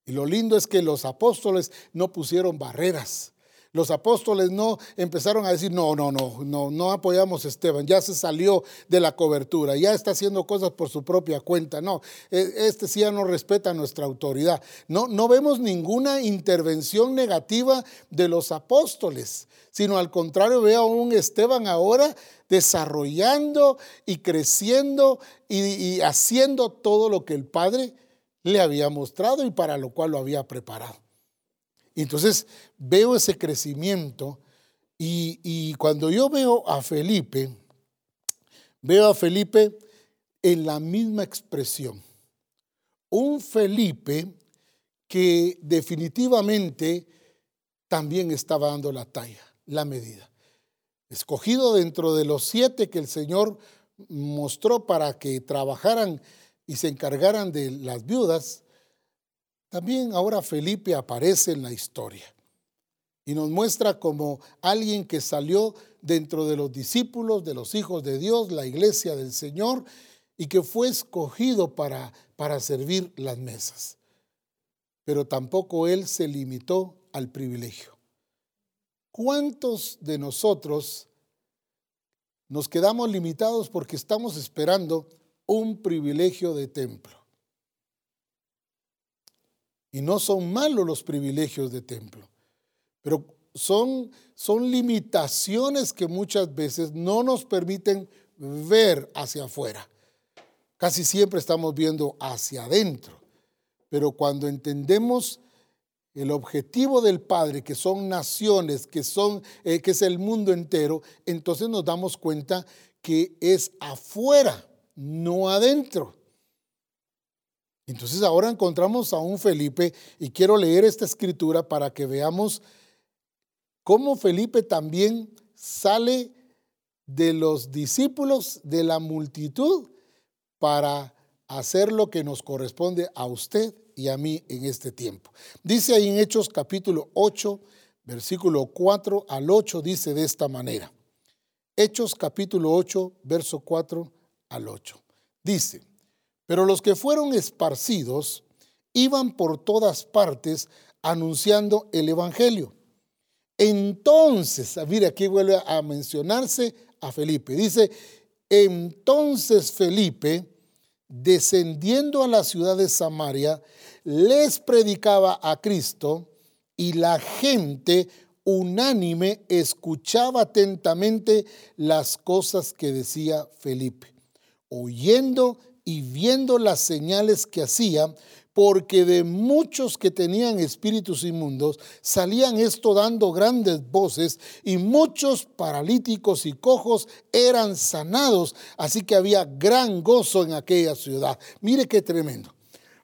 Y lo lindo es que los apóstoles no pusieron barreras. Los apóstoles no empezaron a decir, no, no, no, no, no apoyamos a Esteban, ya se salió de la cobertura, ya está haciendo cosas por su propia cuenta. No, e, este sí ya no respeta nuestra autoridad. No, no vemos ninguna intervención negativa de los apóstoles, sino al contrario, veo a un Esteban ahora desarrollando y creciendo y, y haciendo todo lo que el Padre le había mostrado y para lo cual lo había preparado. Y entonces veo ese crecimiento y, cuando yo veo a Felipe, veo a Felipe en la misma expresión. Un Felipe que definitivamente también estaba dando la talla, la medida. Escogido dentro de los siete que el Señor mostró para que trabajaran y se encargaran de las viudas, también ahora Felipe aparece en la historia y nos muestra como alguien que salió dentro de los discípulos, de los hijos de Dios, la iglesia del Señor, y que fue escogido para, para servir las mesas. Pero tampoco él se limitó al privilegio. ¿Cuántos de nosotros nos quedamos limitados porque estamos esperando un privilegio de templo? Y no son malos los privilegios de templo, pero son, son limitaciones que muchas veces no nos permiten ver hacia afuera. Casi siempre estamos viendo hacia adentro, pero cuando entendemos el objetivo del Padre, que son naciones, que, son, eh, que es el mundo entero, entonces nos damos cuenta que es afuera, no adentro. Entonces ahora encontramos a un Felipe y quiero leer esta escritura para que veamos cómo Felipe también sale de los discípulos de la multitud para hacer lo que nos corresponde a usted y a mí en este tiempo. Dice ahí en Hechos capítulo 8, versículo 4 al 8, dice de esta manera. Hechos capítulo 8, verso 4 al 8. Dice, pero los que fueron esparcidos iban por todas partes anunciando el Evangelio. Entonces, mire, aquí vuelve a mencionarse a Felipe. Dice, entonces Felipe, descendiendo a la ciudad de Samaria, les predicaba a Cristo y la gente unánime escuchaba atentamente las cosas que decía Felipe, oyendo y viendo las señales que hacía, porque de muchos que tenían espíritus inmundos salían esto dando grandes voces y muchos paralíticos y cojos eran sanados, así que había gran gozo en aquella ciudad. Mire qué tremendo.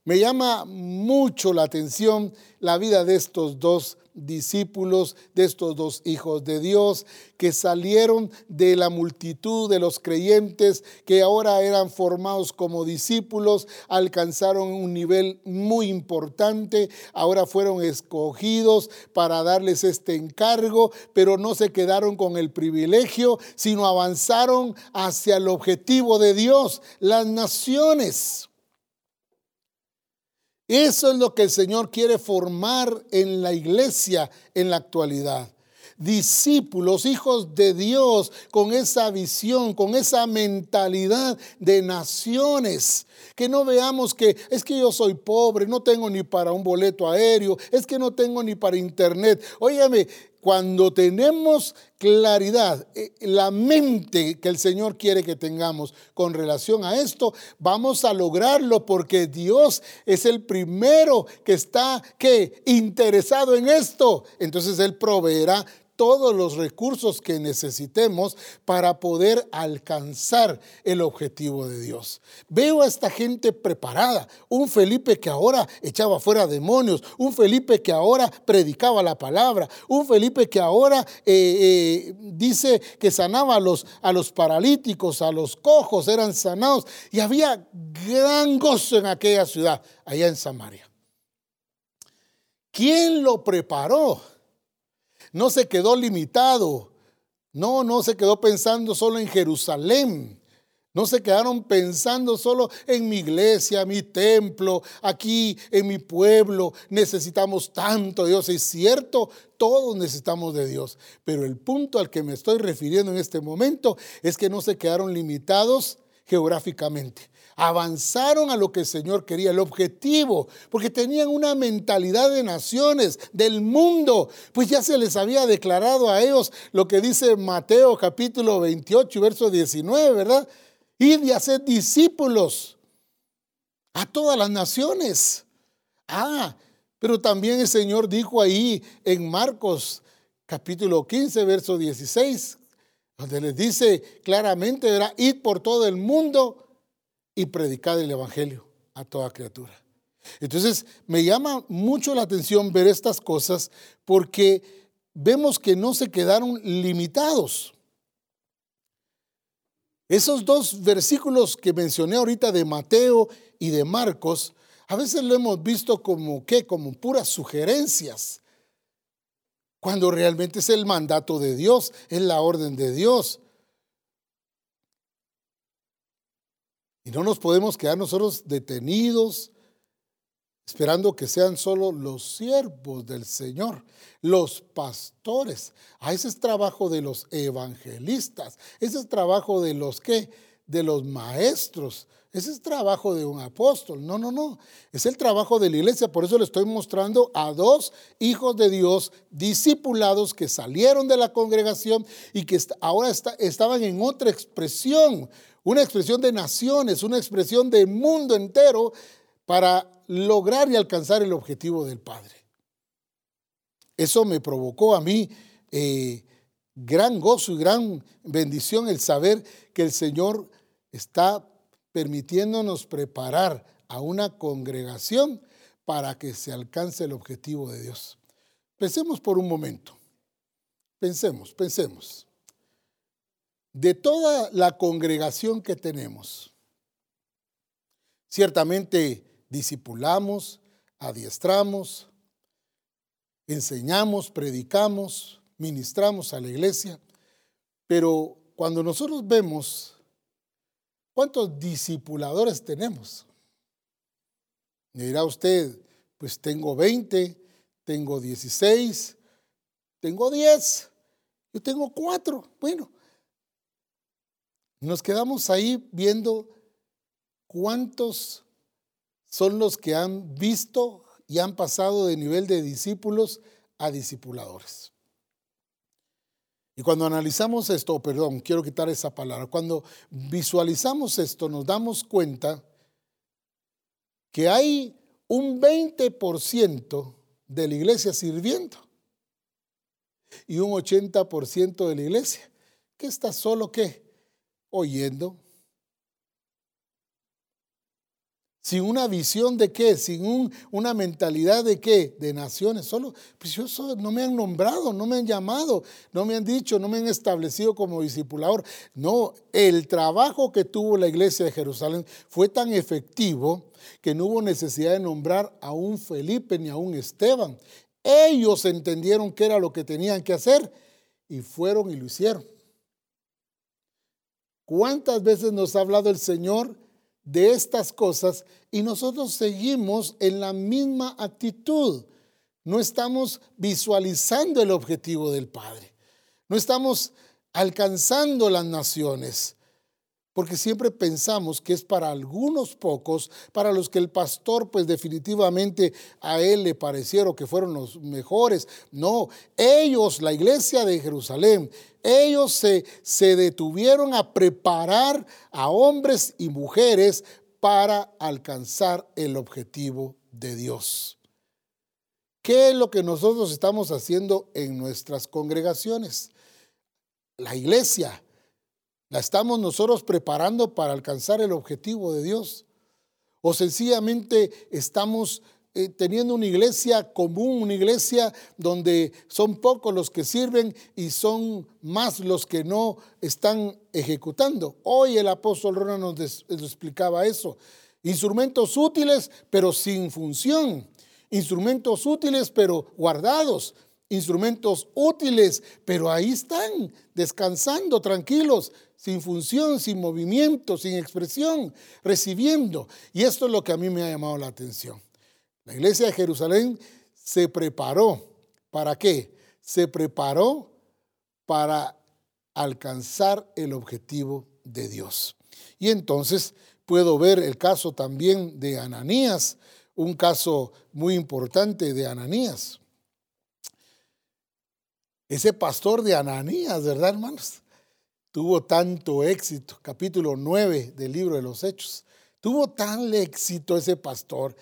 Me llama mucho la atención la vida de estos dos discípulos, de estos dos hijos de Dios, que salieron de la multitud de los creyentes, que ahora eran formados como discípulos, alcanzaron un nivel muy importante, ahora fueron escogidos para darles este encargo, pero no se quedaron con el privilegio, sino avanzaron hacia el objetivo de Dios, las naciones. Eso es lo que el Señor quiere formar en la iglesia en la actualidad. Discípulos, hijos de Dios, con esa visión, con esa mentalidad de naciones. Que no veamos que es que yo soy pobre, no tengo ni para un boleto aéreo, es que no tengo ni para internet. Óyeme, cuando tenemos claridad, eh, la mente que el Señor quiere que tengamos con relación a esto, vamos a lograrlo porque Dios es el primero que está que interesado en esto. Entonces él proveerá todos los recursos que necesitemos para poder alcanzar el objetivo de Dios. Veo a esta gente preparada, un Felipe que ahora echaba fuera demonios, un Felipe que ahora predicaba la palabra, un Felipe que ahora eh, eh, dice que sanaba a los, a los paralíticos, a los cojos, eran sanados y había gran gozo en aquella ciudad, allá en Samaria. ¿Quién lo preparó? No se quedó limitado. No, no se quedó pensando solo en Jerusalén. No se quedaron pensando solo en mi iglesia, mi templo, aquí en mi pueblo. Necesitamos tanto de Dios. Es cierto, todos necesitamos de Dios. Pero el punto al que me estoy refiriendo en este momento es que no se quedaron limitados geográficamente avanzaron a lo que el Señor quería, el objetivo, porque tenían una mentalidad de naciones, del mundo, pues ya se les había declarado a ellos lo que dice Mateo capítulo 28, verso 19, ¿verdad? Ir y hacer discípulos a todas las naciones. Ah, pero también el Señor dijo ahí en Marcos capítulo 15, verso 16, donde les dice claramente, era ir por todo el mundo y predicar el Evangelio a toda criatura. Entonces, me llama mucho la atención ver estas cosas porque vemos que no se quedaron limitados. Esos dos versículos que mencioné ahorita de Mateo y de Marcos, a veces lo hemos visto como qué, como puras sugerencias, cuando realmente es el mandato de Dios, es la orden de Dios. Y no nos podemos quedar nosotros detenidos esperando que sean solo los siervos del Señor, los pastores. Ah, ese es trabajo de los evangelistas, ese es trabajo de los que, de los maestros, ese es trabajo de un apóstol. No, no, no, es el trabajo de la iglesia. Por eso le estoy mostrando a dos hijos de Dios discipulados que salieron de la congregación y que ahora estaban en otra expresión una expresión de naciones, una expresión del mundo entero para lograr y alcanzar el objetivo del Padre. Eso me provocó a mí eh, gran gozo y gran bendición el saber que el Señor está permitiéndonos preparar a una congregación para que se alcance el objetivo de Dios. Pensemos por un momento. Pensemos, pensemos de toda la congregación que tenemos. Ciertamente discipulamos, adiestramos, enseñamos, predicamos, ministramos a la iglesia, pero cuando nosotros vemos cuántos discipuladores tenemos, me dirá usted, pues tengo 20, tengo 16, tengo 10, yo tengo 4. Bueno, nos quedamos ahí viendo cuántos son los que han visto y han pasado de nivel de discípulos a discipuladores. Y cuando analizamos esto, perdón, quiero quitar esa palabra, cuando visualizamos esto nos damos cuenta que hay un 20% de la iglesia sirviendo y un 80% de la iglesia que está solo qué? Oyendo, sin una visión de qué, sin una mentalidad de qué, de naciones. Solo, pues yo no me han nombrado, no me han llamado, no me han dicho, no me han establecido como discipulador. No, el trabajo que tuvo la iglesia de Jerusalén fue tan efectivo que no hubo necesidad de nombrar a un Felipe ni a un Esteban. Ellos entendieron qué era lo que tenían que hacer y fueron y lo hicieron. ¿Cuántas veces nos ha hablado el Señor? de estas cosas y nosotros seguimos en la misma actitud. No estamos visualizando el objetivo del Padre. No estamos alcanzando las naciones. Porque siempre pensamos que es para algunos pocos, para los que el pastor pues definitivamente a él le parecieron que fueron los mejores. No, ellos, la iglesia de Jerusalén, ellos se, se detuvieron a preparar a hombres y mujeres para alcanzar el objetivo de Dios. ¿Qué es lo que nosotros estamos haciendo en nuestras congregaciones? La iglesia, ¿la estamos nosotros preparando para alcanzar el objetivo de Dios? ¿O sencillamente estamos eh, teniendo una iglesia común, una iglesia donde son pocos los que sirven y son más los que no están ejecutando. Hoy el apóstol Rona nos, nos explicaba eso. Instrumentos útiles pero sin función. Instrumentos útiles pero guardados. Instrumentos útiles pero ahí están, descansando, tranquilos, sin función, sin movimiento, sin expresión, recibiendo. Y esto es lo que a mí me ha llamado la atención. La iglesia de Jerusalén se preparó. ¿Para qué? Se preparó para alcanzar el objetivo de Dios. Y entonces puedo ver el caso también de Ananías, un caso muy importante de Ananías. Ese pastor de Ananías, ¿verdad, hermanos? Tuvo tanto éxito, capítulo 9 del libro de los Hechos. Tuvo tal éxito ese pastor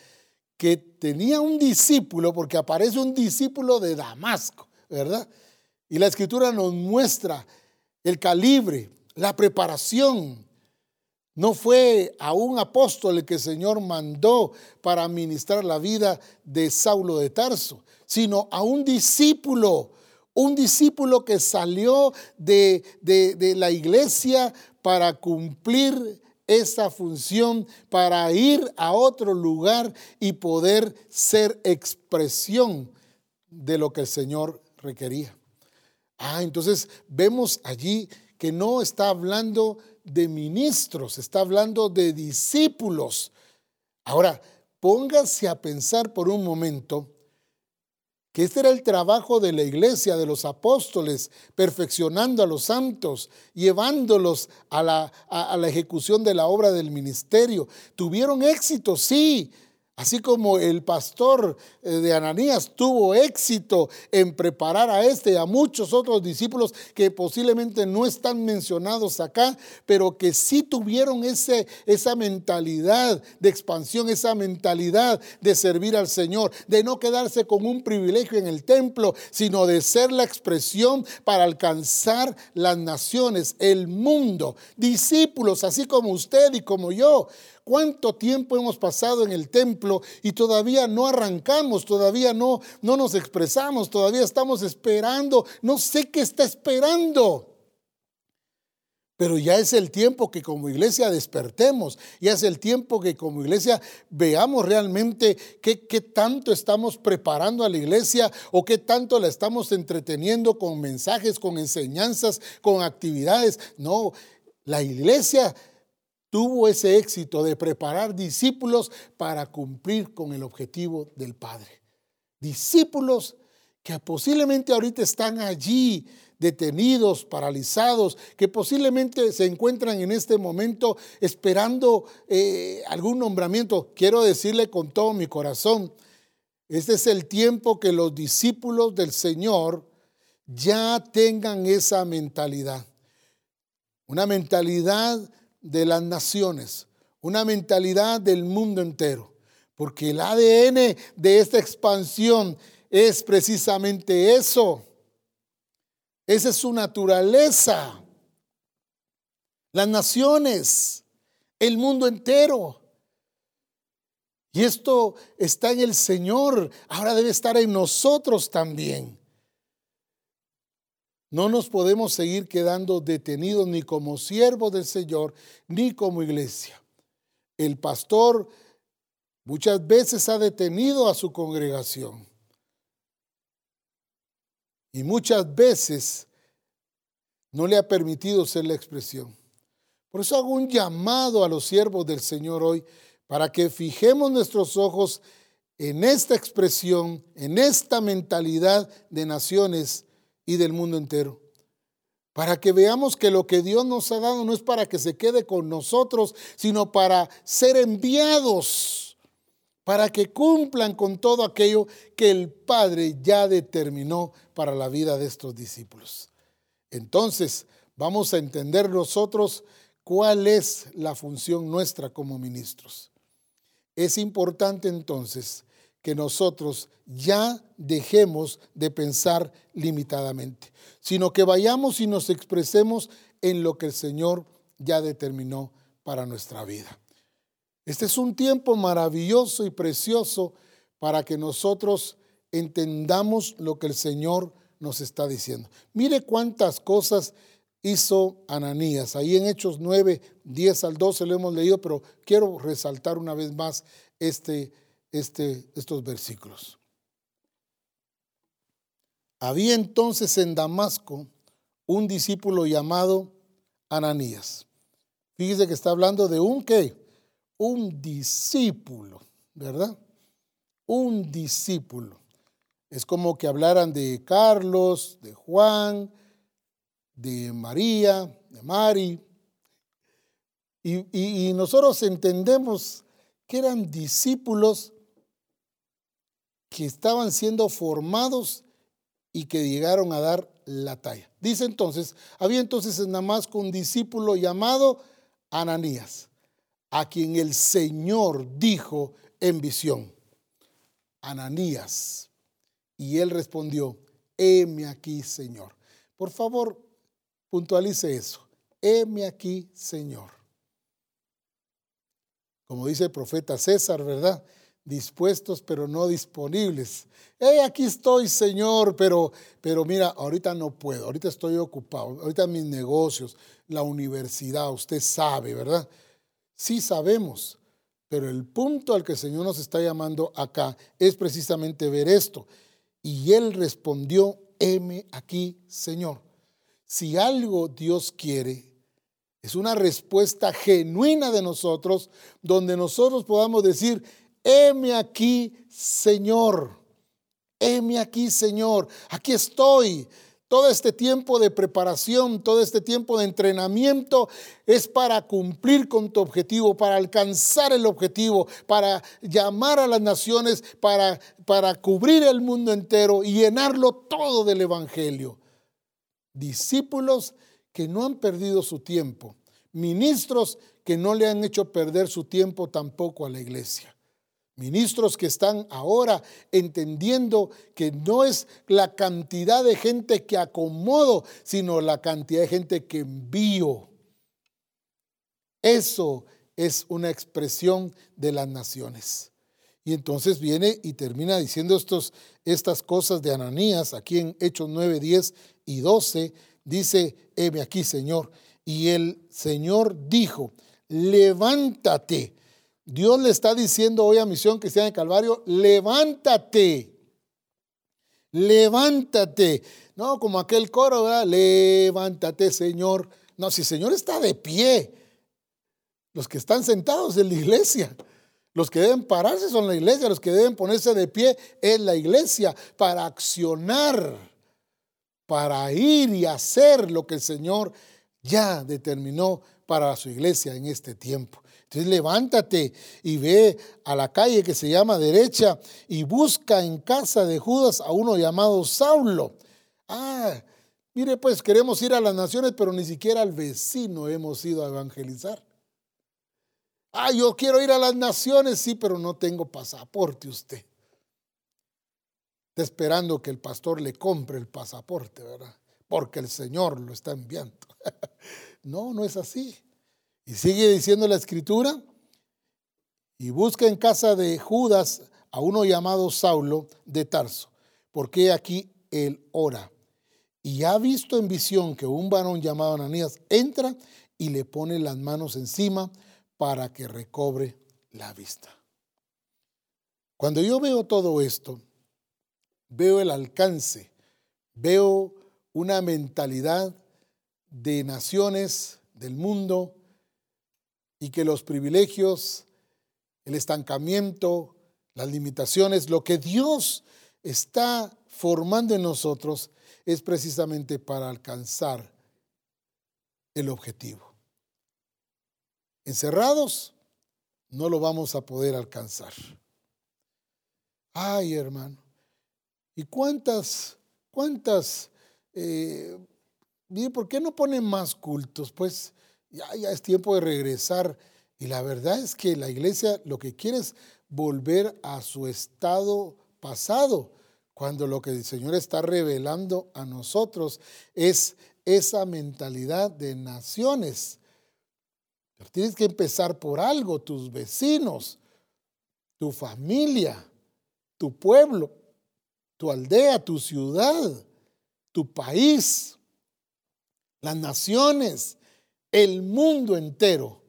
que tenía un discípulo, porque aparece un discípulo de Damasco, ¿verdad? Y la escritura nos muestra el calibre, la preparación. No fue a un apóstol el que el Señor mandó para ministrar la vida de Saulo de Tarso, sino a un discípulo, un discípulo que salió de, de, la iglesia para cumplir esa función para ir a otro lugar y poder ser expresión de lo que el Señor requería. Ah, entonces vemos allí que no está hablando de ministros, está hablando de discípulos. Ahora, póngase a pensar por un momento que este era el trabajo de la iglesia, de los apóstoles, perfeccionando a los santos, llevándolos a la, a la ejecución de la obra del ministerio. Tuvieron éxito, sí, Así como el pastor eh, de Ananías tuvo éxito en preparar a este y a muchos otros discípulos que posiblemente no están mencionados acá, pero que sí tuvieron ese, esa mentalidad de expansión, esa mentalidad de servir al Señor, de no quedarse con un privilegio en el templo, sino de ser la expresión para alcanzar las naciones, el mundo, discípulos, así como usted y como yo. ¿Cuánto tiempo hemos pasado en el templo y todavía no arrancamos, todavía no, no nos expresamos, todavía estamos esperando? No sé qué está esperando. Pero ya es el tiempo que como iglesia despertemos, ya es el tiempo que como iglesia veamos realmente qué, qué, tanto estamos preparando a la iglesia o qué tanto la estamos entreteniendo con mensajes, con enseñanzas, con actividades. No, la iglesia tuvo ese éxito de preparar discípulos para cumplir con el objetivo del Padre. Discípulos que posiblemente ahorita están allí detenidos, paralizados, que posiblemente se encuentran en este momento esperando eh, algún nombramiento. Quiero decirle con todo mi corazón, este es el tiempo que los discípulos del Señor ya tengan esa mentalidad. Una mentalidad de las naciones, una mentalidad del mundo entero, porque el ADN de esta expansión es precisamente eso. Esa es su naturaleza. Las naciones, el mundo entero. Y esto está en el Señor, ahora debe estar en nosotros también. No nos podemos seguir quedando detenidos ni como siervos del Señor, ni como iglesia. El pastor muchas veces ha detenido a su congregación. Y muchas veces no le ha permitido ser la expresión. Por eso hago un llamado a los siervos del Señor hoy para que fijemos nuestros ojos en esta expresión, en esta mentalidad de naciones y del mundo entero. Para que veamos que lo que Dios nos ha dado no es para que se quede con nosotros, sino para ser enviados, para que cumplan con todo aquello que el Padre ya determinó para la vida de estos discípulos. Entonces, vamos a entender nosotros cuál es la función nuestra como ministros. Es importante entonces que nosotros ya dejemos de pensar limitadamente, sino que vayamos y nos expresemos en lo que el Señor ya determinó para nuestra vida. Este es un tiempo maravilloso y precioso para que nosotros entendamos lo que el Señor nos está diciendo. Mire cuántas cosas hizo Ananías. Ahí en Hechos 9, 10 al 12 lo hemos leído, pero quiero resaltar una vez más este, este, estos versículos. Había entonces en Damasco un discípulo llamado Ananías. Fíjese que está hablando de un qué? Un discípulo, ¿verdad? Un discípulo. Es como que hablaran de Carlos, de Juan, de María, de Mari. Y, y nosotros entendemos que eran discípulos que estaban siendo formados y que llegaron a dar la talla. Dice entonces, había entonces en Damasco un discípulo llamado Ananías, a quien el Señor dijo en visión, Ananías. Y él respondió, heme aquí, Señor. Por favor, puntualice eso. Heme aquí, Señor como dice el profeta César, ¿verdad? Dispuestos pero no disponibles. Hey, aquí estoy, Señor, pero, pero mira, ahorita no puedo, ahorita estoy ocupado, ahorita mis negocios, la universidad, usted sabe, ¿verdad? Sí sabemos, pero el punto al que el Señor nos está llamando acá es precisamente ver esto. Y él respondió, heme aquí, Señor. Si algo Dios quiere, es una respuesta genuina de nosotros, donde nosotros podamos decir, heme aquí, Señor. Heme aquí, Señor. Aquí estoy. Todo este tiempo de preparación, todo este tiempo de entrenamiento es para cumplir con tu objetivo, para alcanzar el objetivo, para llamar a las naciones, para, para cubrir el mundo entero y llenarlo todo del Evangelio. Discípulos que no han perdido su tiempo, ministros que no le han hecho perder su tiempo tampoco a la iglesia. Ministros que están ahora entendiendo que no es la cantidad de gente que acomodo, sino la cantidad de gente que envío. Eso es una expresión de las naciones. Y entonces viene y termina diciendo estos, estas cosas de Ananías, aquí en Hechos 9, 10 y 12, dice, heme aquí, Señor. Y el Señor dijo, levántate. Dios le está diciendo hoy a Misión Cristiana de Calvario, levántate, levántate. No, como aquel coro, ¿verdad? Levántate, Señor. No, si el Señor está de pie, los que están sentados en la iglesia, los que deben pararse son la iglesia, los que deben ponerse de pie es la iglesia para accionar, para ir y hacer lo que el Señor ya determinó para su iglesia en este tiempo. Levántate y ve a la calle que se llama derecha y busca en casa de Judas a uno llamado Saulo. Ah, mire pues queremos ir a las naciones, pero ni siquiera al vecino hemos ido a evangelizar. Ah, yo quiero ir a las naciones, sí, pero no tengo pasaporte usted. Está esperando que el pastor le compre el pasaporte, ¿verdad? Porque el Señor lo está enviando. No, no es así. Y sigue diciendo la escritura. y busca en casa de Judas a uno llamado Saulo de Tarso, porque aquí él ora. Y ha visto en visión que un varón llamado Ananías entra y le pone las manos encima para que recobre la vista. Cuando yo veo todo esto, veo el alcance, veo una mentalidad de naciones del mundo y que los privilegios, el estancamiento, las limitaciones, lo que Dios está formando en nosotros es precisamente para alcanzar el objetivo. Encerrados, no lo vamos a poder alcanzar. Ay, hermano. ¿Y cuántas, cuántas, eh, ¿por qué no ponen más cultos? Pues ya, es tiempo de regresar. Y la verdad es que la iglesia lo que quiere es volver a su estado pasado, cuando lo que el Señor está revelando a nosotros es esa mentalidad de naciones. Tienes que empezar por algo, tus vecinos, tu familia, tu pueblo, tu aldea, tu ciudad, tu país, las naciones, el mundo entero.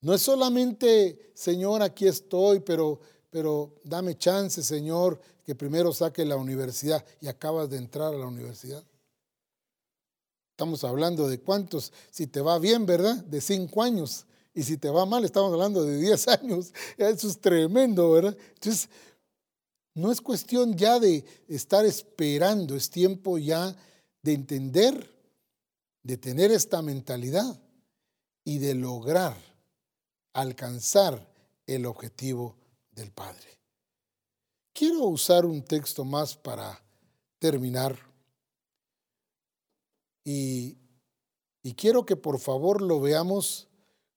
No es solamente, Señor, aquí estoy, pero, pero dame chance, Señor, que primero saque la universidad y acabas de entrar a la universidad. Estamos hablando de cuántos, si te va bien, ¿verdad? De cinco años. Y si te va mal, estamos hablando de diez años. Eso es tremendo, ¿verdad? Entonces, no es cuestión ya de estar esperando, es tiempo ya de entender, de tener esta mentalidad y de lograr alcanzar el objetivo del Padre. Quiero usar un texto más para terminar y, quiero que por favor lo veamos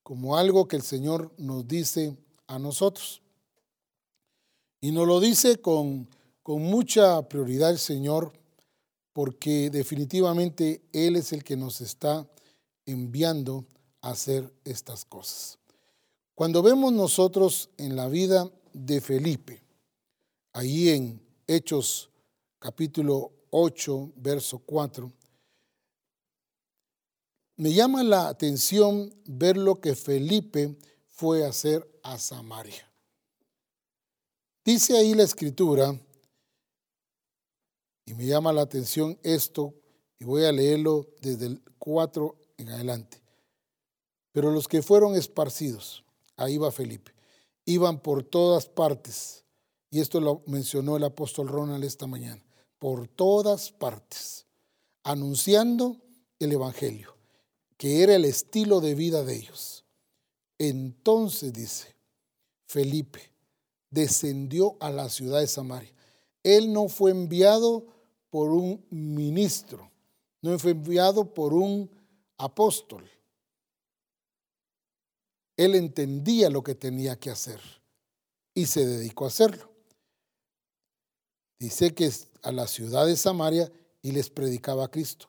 como algo que el Señor nos dice a nosotros. Y nos lo dice con, con mucha prioridad el Señor, porque definitivamente Él es el que nos está enviando a hacer estas cosas. Cuando vemos nosotros en la vida de Felipe, ahí en Hechos capítulo 8, verso 4, me llama la atención ver lo que Felipe fue a hacer a Samaria. Dice ahí la escritura, y me llama la atención esto, y voy a leerlo desde el 4 en adelante. Pero los que fueron esparcidos, ahí va Felipe, iban por todas partes, y esto lo mencionó el apóstol Ronald esta mañana, por todas partes, anunciando el Evangelio que era el estilo de vida de ellos. Entonces dice, Felipe descendió a la ciudad de Samaria. Él no fue enviado por un ministro, no fue enviado por un apóstol. Él entendía lo que tenía que hacer y se dedicó a hacerlo. Dice que a la ciudad de Samaria y les predicaba a Cristo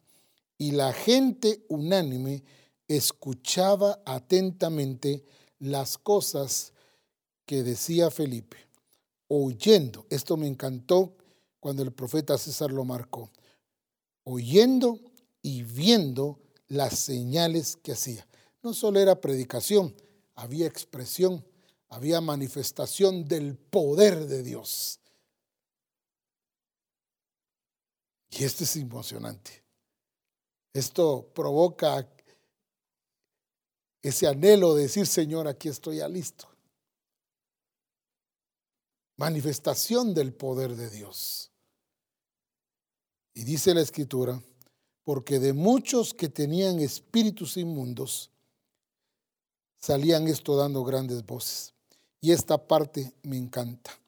y la gente unánime escuchaba atentamente las cosas que decía Felipe, oyendo, esto me encantó cuando el profeta César lo marcó, oyendo y viendo las señales que hacía. No solo era predicación, había expresión, había manifestación del poder de Dios. Y esto es emocionante. Esto provoca ese anhelo de decir, Señor, aquí estoy ya listo. Manifestación del poder de Dios. Y dice la escritura, porque de muchos que tenían espíritus inmundos, salían esto dando grandes voces. Y esta parte me encanta.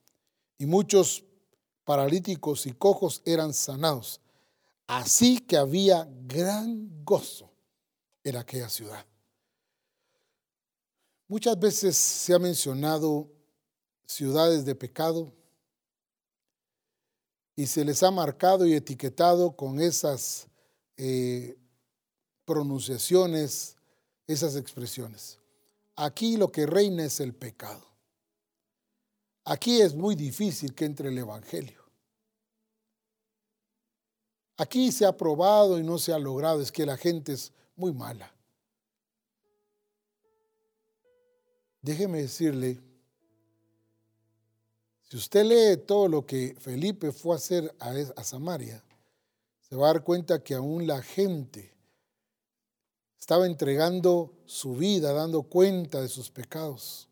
Y muchos paralíticos y cojos eran sanados Así que había gran gozo en aquella ciudad. Muchas veces se ha mencionado ciudades de pecado y se les ha marcado y etiquetado con esas eh, pronunciaciones, esas expresiones. aquí lo que reina es el pecado. Aquí es muy difícil que entre el Evangelio. Aquí se ha probado y no se ha logrado, es que la gente es muy mala. Déjeme decirle, si usted lee todo lo que Felipe fue a hacer a, Samaria, se va a dar cuenta que aún la gente estaba entregando su vida, dando cuenta de sus pecados.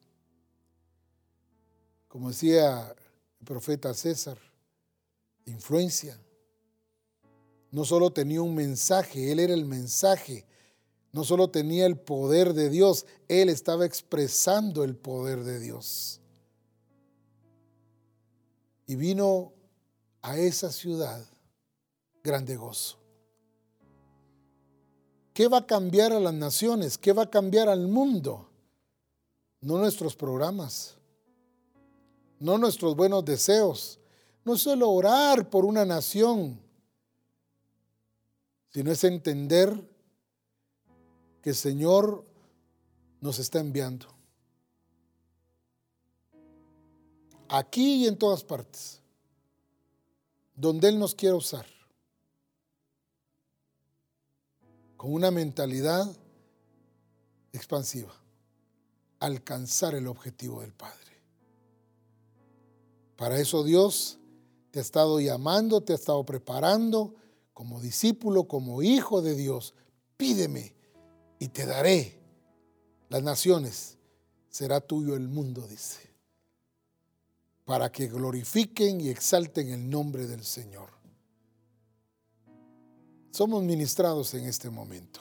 Como decía el profeta César, influencia. No solo tenía un mensaje, él era el mensaje no solo tenía el poder de Dios, él estaba expresando el poder de Dios. Y vino a esa ciudad grande gozo. ¿Qué va a cambiar a las naciones? ¿Qué va a cambiar al mundo? No nuestros programas, no nuestros buenos deseos, no solo orar por una nación, sino es entender que el Señor nos está enviando. Aquí y en todas partes, donde Él nos quiere usar, con una mentalidad expansiva, alcanzar el objetivo del Padre. Para eso Dios te ha estado llamando, te ha estado preparando como discípulo, como hijo de Dios. Pídeme y te daré las naciones, será tuyo el mundo, dice, para que glorifiquen y exalten el nombre del Señor. Somos ministrados en este momento.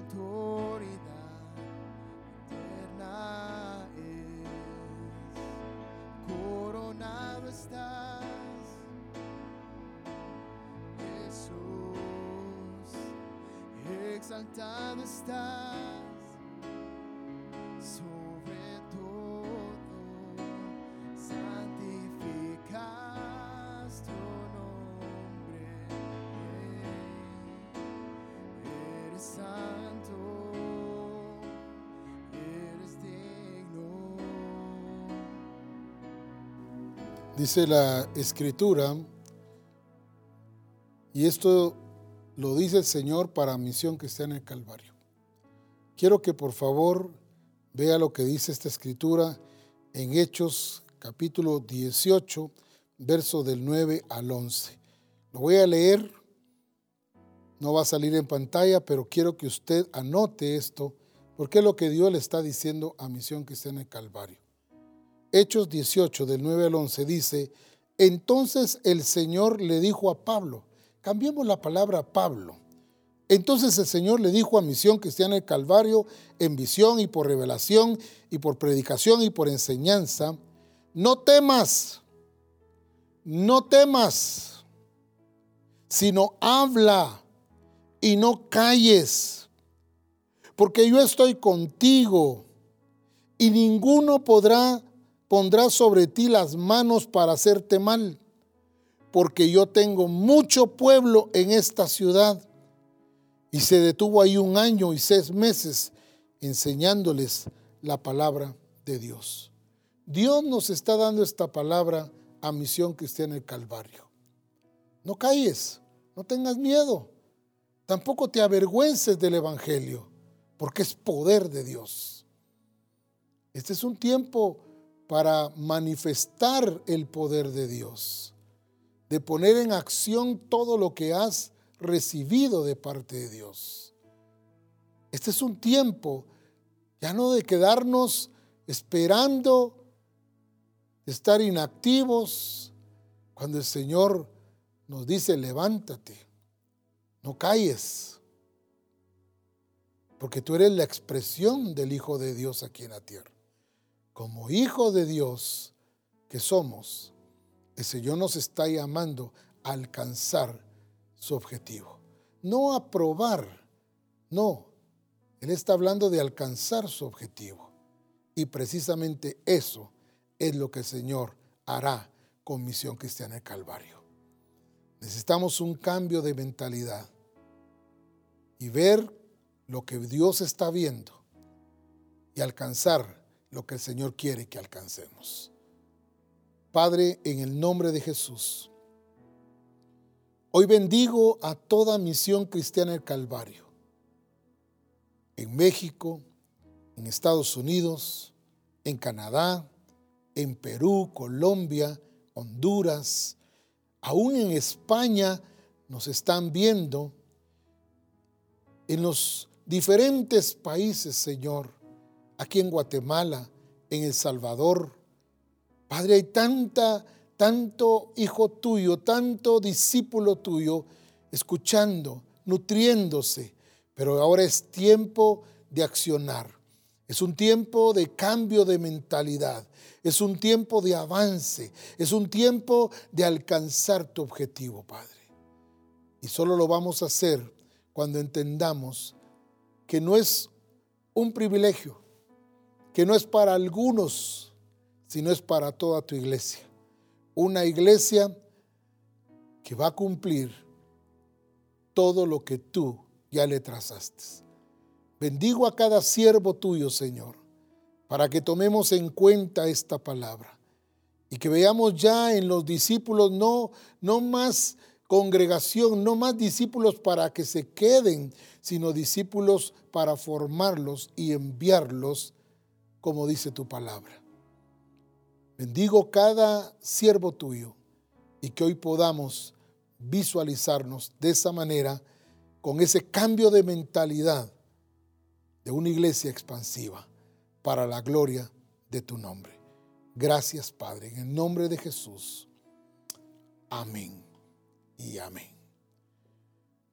autoridad eterna es. Coronado estás, Jesús. Exaltado estás. Dice la escritura, y esto lo dice el Señor para misión que está en el Calvario. Quiero que por favor vea lo que dice esta escritura en Hechos capítulo 18, verso del 9 al 11. Lo voy a leer, no va a salir en pantalla, pero quiero que usted anote esto, porque es lo que Dios le está diciendo a misión que está en el Calvario. Hechos 18, del 9 al 11, dice, entonces el Señor le dijo a Pablo, cambiemos la palabra Pablo. Entonces el Señor le dijo a Misión Cristiana el Calvario, en visión y por revelación y por predicación y por enseñanza, no temas, no temas, sino habla y no calles, porque yo estoy contigo y ninguno podrá pondrá sobre ti las manos para hacerte mal, porque yo tengo mucho pueblo en esta ciudad. Y se detuvo ahí un año y seis meses enseñándoles la palabra de Dios. Dios nos está dando esta palabra a Misión Cristiana el Calvario. No calles, no tengas miedo, tampoco te avergüences del Evangelio, porque es poder de Dios. Este es un tiempo para manifestar el poder de Dios, de poner en acción todo lo que has recibido de parte de Dios. Este es un tiempo ya no de quedarnos esperando, de estar inactivos, cuando el Señor nos dice, levántate, no calles, porque tú eres la expresión del Hijo de Dios aquí en la tierra. Como Hijo de Dios que somos, el Señor nos está llamando a alcanzar su objetivo. No a probar, no. Él está hablando de alcanzar su objetivo. Y precisamente eso es lo que el Señor hará con Misión Cristiana de Calvario. Necesitamos un cambio de mentalidad y ver lo que Dios está viendo y alcanzar lo que el Señor quiere que alcancemos. Padre, en el nombre de Jesús, Hoy bendigo a toda misión cristiana del Calvario, en México, en Estados Unidos, en Canadá, en Perú, Colombia, Honduras, aún en España nos están viendo, en los diferentes países, Señor, aquí en Guatemala, en El Salvador. Padre, hay tanta tanto hijo tuyo, tanto discípulo tuyo, escuchando, nutriéndose, pero ahora es tiempo de accionar. Es un tiempo de cambio de mentalidad. Es un tiempo de avance. Es un tiempo de alcanzar tu objetivo, Padre. Y solo lo vamos a hacer cuando entendamos que no es un privilegio, que no es para algunos, sino es para toda tu iglesia una iglesia que va a cumplir todo lo que tú ya le trazaste. Bendigo a cada siervo tuyo, Señor, para que tomemos en cuenta esta palabra y que veamos ya en los discípulos no, no más congregación, no más discípulos para que se queden, sino discípulos para formarlos y enviarlos, como dice tu palabra. Bendigo cada siervo tuyo y que hoy podamos visualizarnos de esa manera, con ese cambio de mentalidad de una iglesia expansiva para la gloria de tu nombre. Gracias, Padre, en el nombre de Jesús. Amén y amén.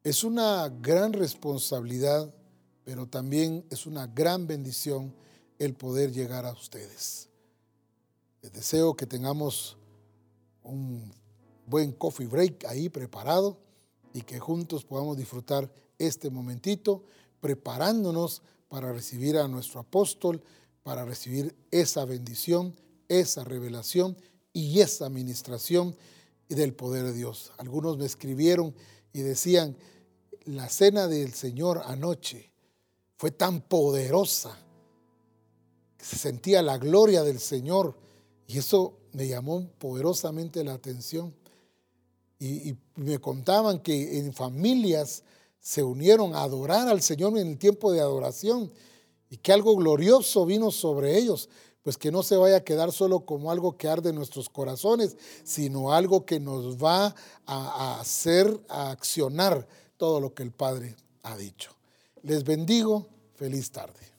Es una gran responsabilidad, pero también es una gran bendición el poder llegar a ustedes deseo que tengamos un buen coffee break ahí preparado y que juntos podamos disfrutar este momentito preparándonos para recibir a nuestro apóstol, para recibir esa bendición, esa revelación y esa administración del poder de Dios. Algunos me escribieron y decían, la cena del Señor anoche fue tan poderosa se sentía la gloria del Señor y eso me llamó poderosamente la atención. Y, me contaban que en familias se unieron a adorar al Señor en el tiempo de adoración y que algo glorioso vino sobre ellos, pues que no se vaya a quedar solo como algo que arde en nuestros corazones, sino algo que nos va a, hacer, accionar todo lo que el Padre ha dicho. Les bendigo, feliz tarde.